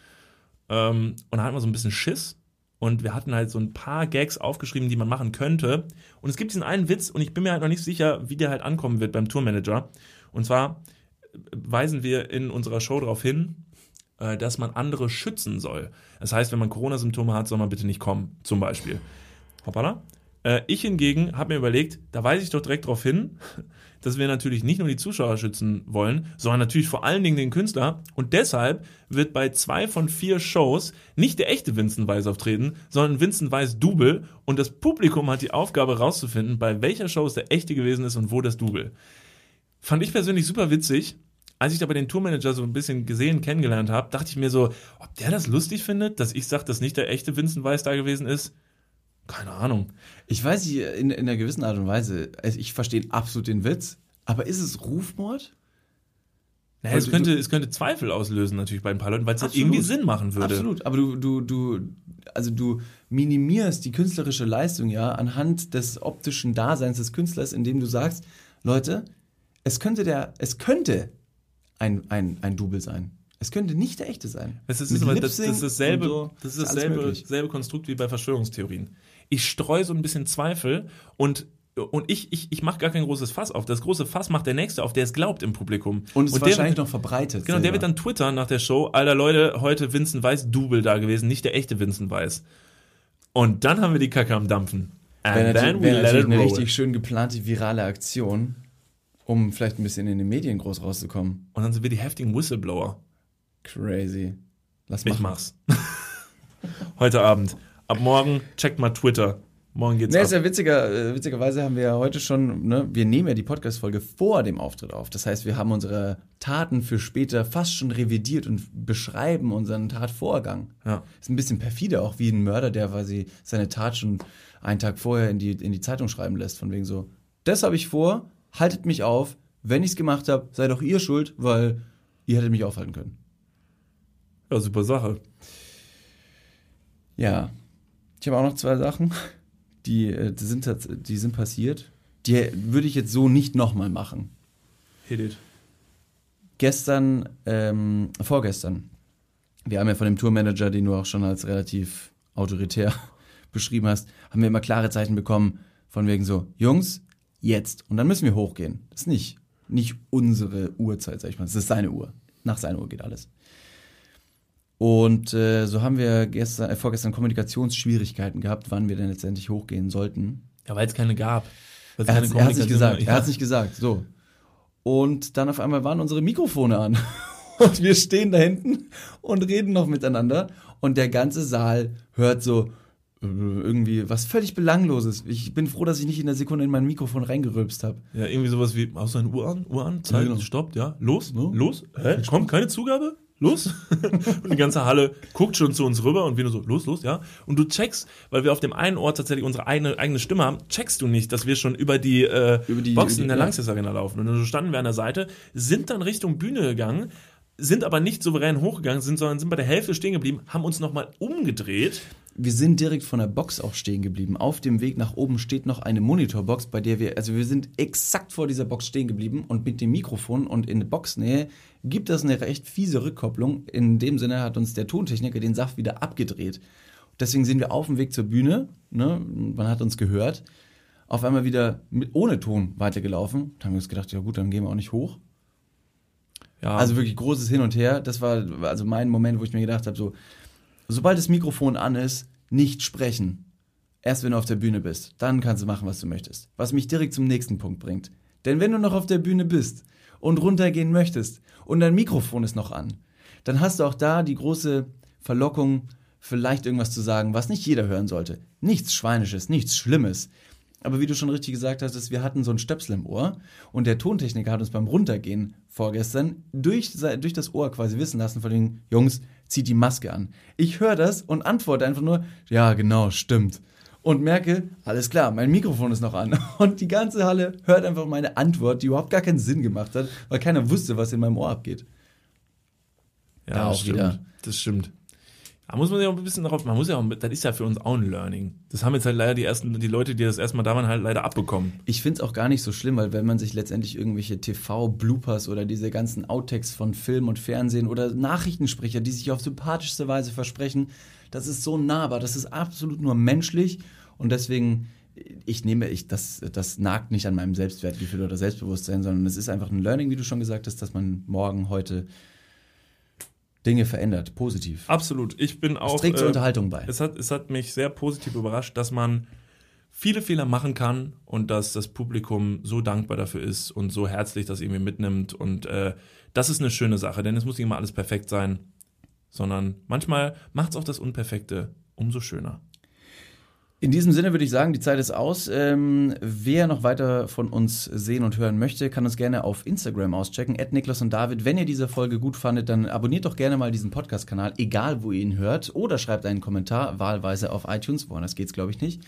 Ähm, und da hatten wir so ein bisschen Schiss. Und wir hatten halt so ein paar Gags aufgeschrieben, die man machen könnte. Und es gibt diesen einen Witz, und ich bin mir halt noch nicht sicher, wie der halt ankommen wird beim Tourmanager. Und zwar weisen wir in unserer Show darauf hin, äh, dass man andere schützen soll. Das heißt, wenn man Corona-Symptome hat, soll man bitte nicht kommen, zum Beispiel. Hoppala. Äh, ich hingegen habe mir überlegt, da weise ich doch direkt darauf hin, dass wir natürlich nicht nur die Zuschauer schützen wollen, sondern natürlich vor allen Dingen den Künstler. Und deshalb wird bei zwei von vier Shows nicht der echte Vincent Weiss auftreten, sondern Vincent Weiss Double. Und das Publikum hat die Aufgabe rauszufinden, bei welcher Show es der echte gewesen ist und wo das Double. Fand ich persönlich super witzig. Als ich aber den Tourmanager so ein bisschen gesehen, kennengelernt habe, dachte ich mir so, ob der das lustig findet, dass ich sage, dass nicht der echte Vincent Weiss da gewesen ist. Keine Ahnung. Ich weiß nicht, in, in einer gewissen Art und Weise, also ich verstehe absolut den Witz, aber ist es Rufmord? Naja, es, könnte, es könnte Zweifel auslösen natürlich bei ein paar Leuten, weil es halt irgendwie Sinn machen würde. Absolut, aber du, du, du, also du minimierst die künstlerische Leistung ja anhand des optischen Daseins des Künstlers, indem du sagst, Leute, es könnte der, es könnte ein, ein, ein Double sein. Es könnte nicht der echte sein. Das ist, Mit aber das, das ist dasselbe, so, das ist ist dasselbe, möglich. selbe Konstrukt wie bei Verschwörungstheorien. Ich streue so ein bisschen Zweifel und und ich, ich, ich mache gar kein großes Fass auf. Das große Fass macht der Nächste auf, der es glaubt im Publikum. Und es ist der wahrscheinlich wird, noch verbreitet. Genau, der selber. wird dann twittern nach der Show, alter Leute, heute Vincent Weiss Double da gewesen, nicht der echte Vincent Weiss. Und dann haben wir die Kacke am Dampfen. And Wäre then we let it eine roll. richtig schön geplante virale Aktion, um vielleicht ein bisschen in den Medien groß rauszukommen. Und dann sind wir die heftigen Whistleblower. Crazy. Lass Ich machen. mach's. (laughs) Heute Abend. Ab morgen checkt mal Twitter. Morgen geht's Ne, ab. ist ja witziger, äh, witzigerweise haben wir ja heute schon, ne, wir nehmen ja die Podcast-Folge vor dem Auftritt auf. Das heißt, wir haben unsere Taten für später fast schon revidiert und beschreiben unseren Tatvorgang. Ja. Ist ein bisschen perfide, auch wie ein Mörder, der quasi seine Tat schon einen Tag vorher in die, in die Zeitung schreiben lässt, von wegen so, das habe ich vor, haltet mich auf, wenn ich es gemacht habe, seid doch ihr schuld, weil ihr hättet mich aufhalten können. ja, super Sache. Ja. Ich habe auch noch zwei Sachen, die, äh, die, sind, die sind passiert. Die würde ich jetzt so nicht nochmal machen. Hit it. Gestern, ähm, vorgestern, wir haben ja von dem Tourmanager, den du auch schon als relativ autoritär (laughs) beschrieben hast, haben wir immer klare Zeichen bekommen, von wegen so, Jungs, jetzt. Und dann müssen wir hochgehen. Das ist nicht, nicht unsere Uhrzeit, sag ich mal. Das ist seine Uhr. Nach seiner Uhr geht alles. Und äh, so haben wir gestern, äh, vorgestern Kommunikationsschwierigkeiten gehabt, wann wir denn letztendlich hochgehen sollten. Ja, weil es keine gab. Weil's Er keine hat es nicht gesagt. Ja. Er hat es nicht gesagt. So. Und dann auf einmal waren unsere Mikrofone an. (laughs) Und wir stehen da hinten und reden noch miteinander. Und der ganze Saal hört so äh, irgendwie was völlig Belangloses. Ich bin froh, dass ich nicht in der Sekunde in mein Mikrofon reingerülpst habe. Ja, irgendwie sowas wie, hast du eine Uhr an? Uhr an? Zeit, Ja, genau. stoppt, ja. Los, Ja. los. Hä? Kommt keine Zugabe? Los. und die ganze Halle guckt schon zu uns rüber und wir nur so, los, los, ja. Und du checkst, weil wir auf dem einen Ort tatsächlich unsere eigene, eigene Stimme haben, checkst du nicht, dass wir schon über die, äh, Über die- Boxen die- in der ja. Langsess Arena laufen. Und dann standen wir an der Seite, sind dann Richtung Bühne gegangen, sind aber nicht souverän hochgegangen, sind, sondern sind bei der Hälfte stehen geblieben, haben uns nochmal umgedreht. Wir sind direkt von der Box auch stehen geblieben. Auf dem Weg nach oben steht noch eine Monitorbox, bei der wir, also wir sind exakt vor dieser Box stehen geblieben und mit dem Mikrofon und in der Boxnähe gibt das eine recht fiese Rückkopplung. In dem Sinne hat uns der Tontechniker den Saft wieder abgedreht. Deswegen sind wir auf dem Weg zur Bühne, ne? man hat uns gehört, auf einmal wieder mit, ohne Ton weitergelaufen. Da haben wir uns gedacht, ja gut, dann gehen wir auch nicht hoch. Ja, Also wirklich großes Hin und Her. Das war also mein Moment, wo ich mir gedacht habe, so, sobald das Mikrofon an ist, nicht sprechen. Erst wenn du auf der Bühne bist, dann kannst du machen, was du möchtest. Was mich direkt zum nächsten Punkt bringt. Denn wenn du noch auf der Bühne bist und runtergehen möchtest und dein Mikrofon ist noch an, dann hast du auch da die große Verlockung, vielleicht irgendwas zu sagen, was nicht jeder hören sollte. Nichts Schweinisches, nichts Schlimmes. Aber wie du schon richtig gesagt hast, wir hatten so einen Stöpsel im Ohr und der Tontechniker hat uns beim Runtergehen vorgestern durch, durch das Ohr quasi wissen lassen von den Jungs, zieht die Maske an. Ich höre das und antworte einfach nur, ja genau, stimmt. Und merke, alles klar, mein Mikrofon ist noch an. (laughs) Und die ganze Halle hört einfach meine Antwort, die überhaupt gar keinen Sinn gemacht hat, weil keiner wusste, was in meinem Ohr abgeht. Ja, Da das auch stimmt. wieder. Das stimmt. Da muss man ja auch ein bisschen darauf, man muss ja auch, das ist ja für uns auch ein Learning. Das haben jetzt halt leider die ersten, die Leute, die das erstmal da waren, halt leider abbekommen. Ich finde es auch gar nicht so schlimm, weil wenn man sich letztendlich irgendwelche TV-Bloopers oder diese ganzen Outtakes von Film und Fernsehen oder Nachrichtensprecher, die sich auf sympathischste Weise versprechen, das ist so nahbar, das ist absolut nur menschlich und deswegen, ich nehme, ich, das, das nagt nicht an meinem Selbstwertgefühl oder Selbstbewusstsein, sondern es ist einfach ein Learning, wie du schon gesagt hast, dass man morgen, heute Dinge verändert, positiv. Absolut. Ich bin auch. Es trägt zur äh, Unterhaltung bei. Es hat, es hat mich sehr positiv überrascht, dass man viele Fehler machen kann und dass das Publikum so dankbar dafür ist und so herzlich das irgendwie mitnimmt. Und äh, das ist eine schöne Sache, denn es muss nicht immer alles perfekt sein, sondern manchmal macht es auch das Unperfekte umso schöner. In diesem Sinne würde ich sagen, die Zeit ist aus. Ähm, wer noch weiter von uns sehen und hören möchte, kann uns gerne auf Instagram auschecken, at Niklas und David. Wenn ihr diese Folge gut fandet, dann abonniert doch gerne mal diesen Podcast-Kanal, egal wo ihr ihn hört, oder schreibt einen Kommentar, wahlweise auf iTunes. Woanders geht's, glaube ich, nicht.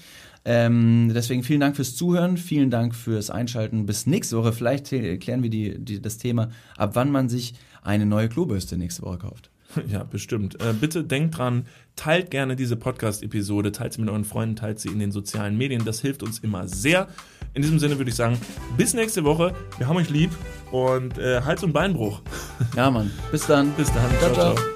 Ähm, deswegen vielen Dank fürs Zuhören, vielen Dank fürs Einschalten. Bis nächste Woche. Vielleicht klären wir die, die, das Thema, ab wann man sich eine neue Klobürste nächste Woche kauft. (laughs) Ja, bestimmt. Äh, bitte denkt dran, teilt gerne diese Podcast-Episode, teilt sie mit euren Freunden, teilt sie in den sozialen Medien. Das hilft uns immer sehr. In diesem Sinne würde ich sagen, bis nächste Woche. Wir haben euch lieb und äh, Hals- und Beinbruch. Ja, Mann. Bis dann. Bis dann. Ciao, ciao. ciao.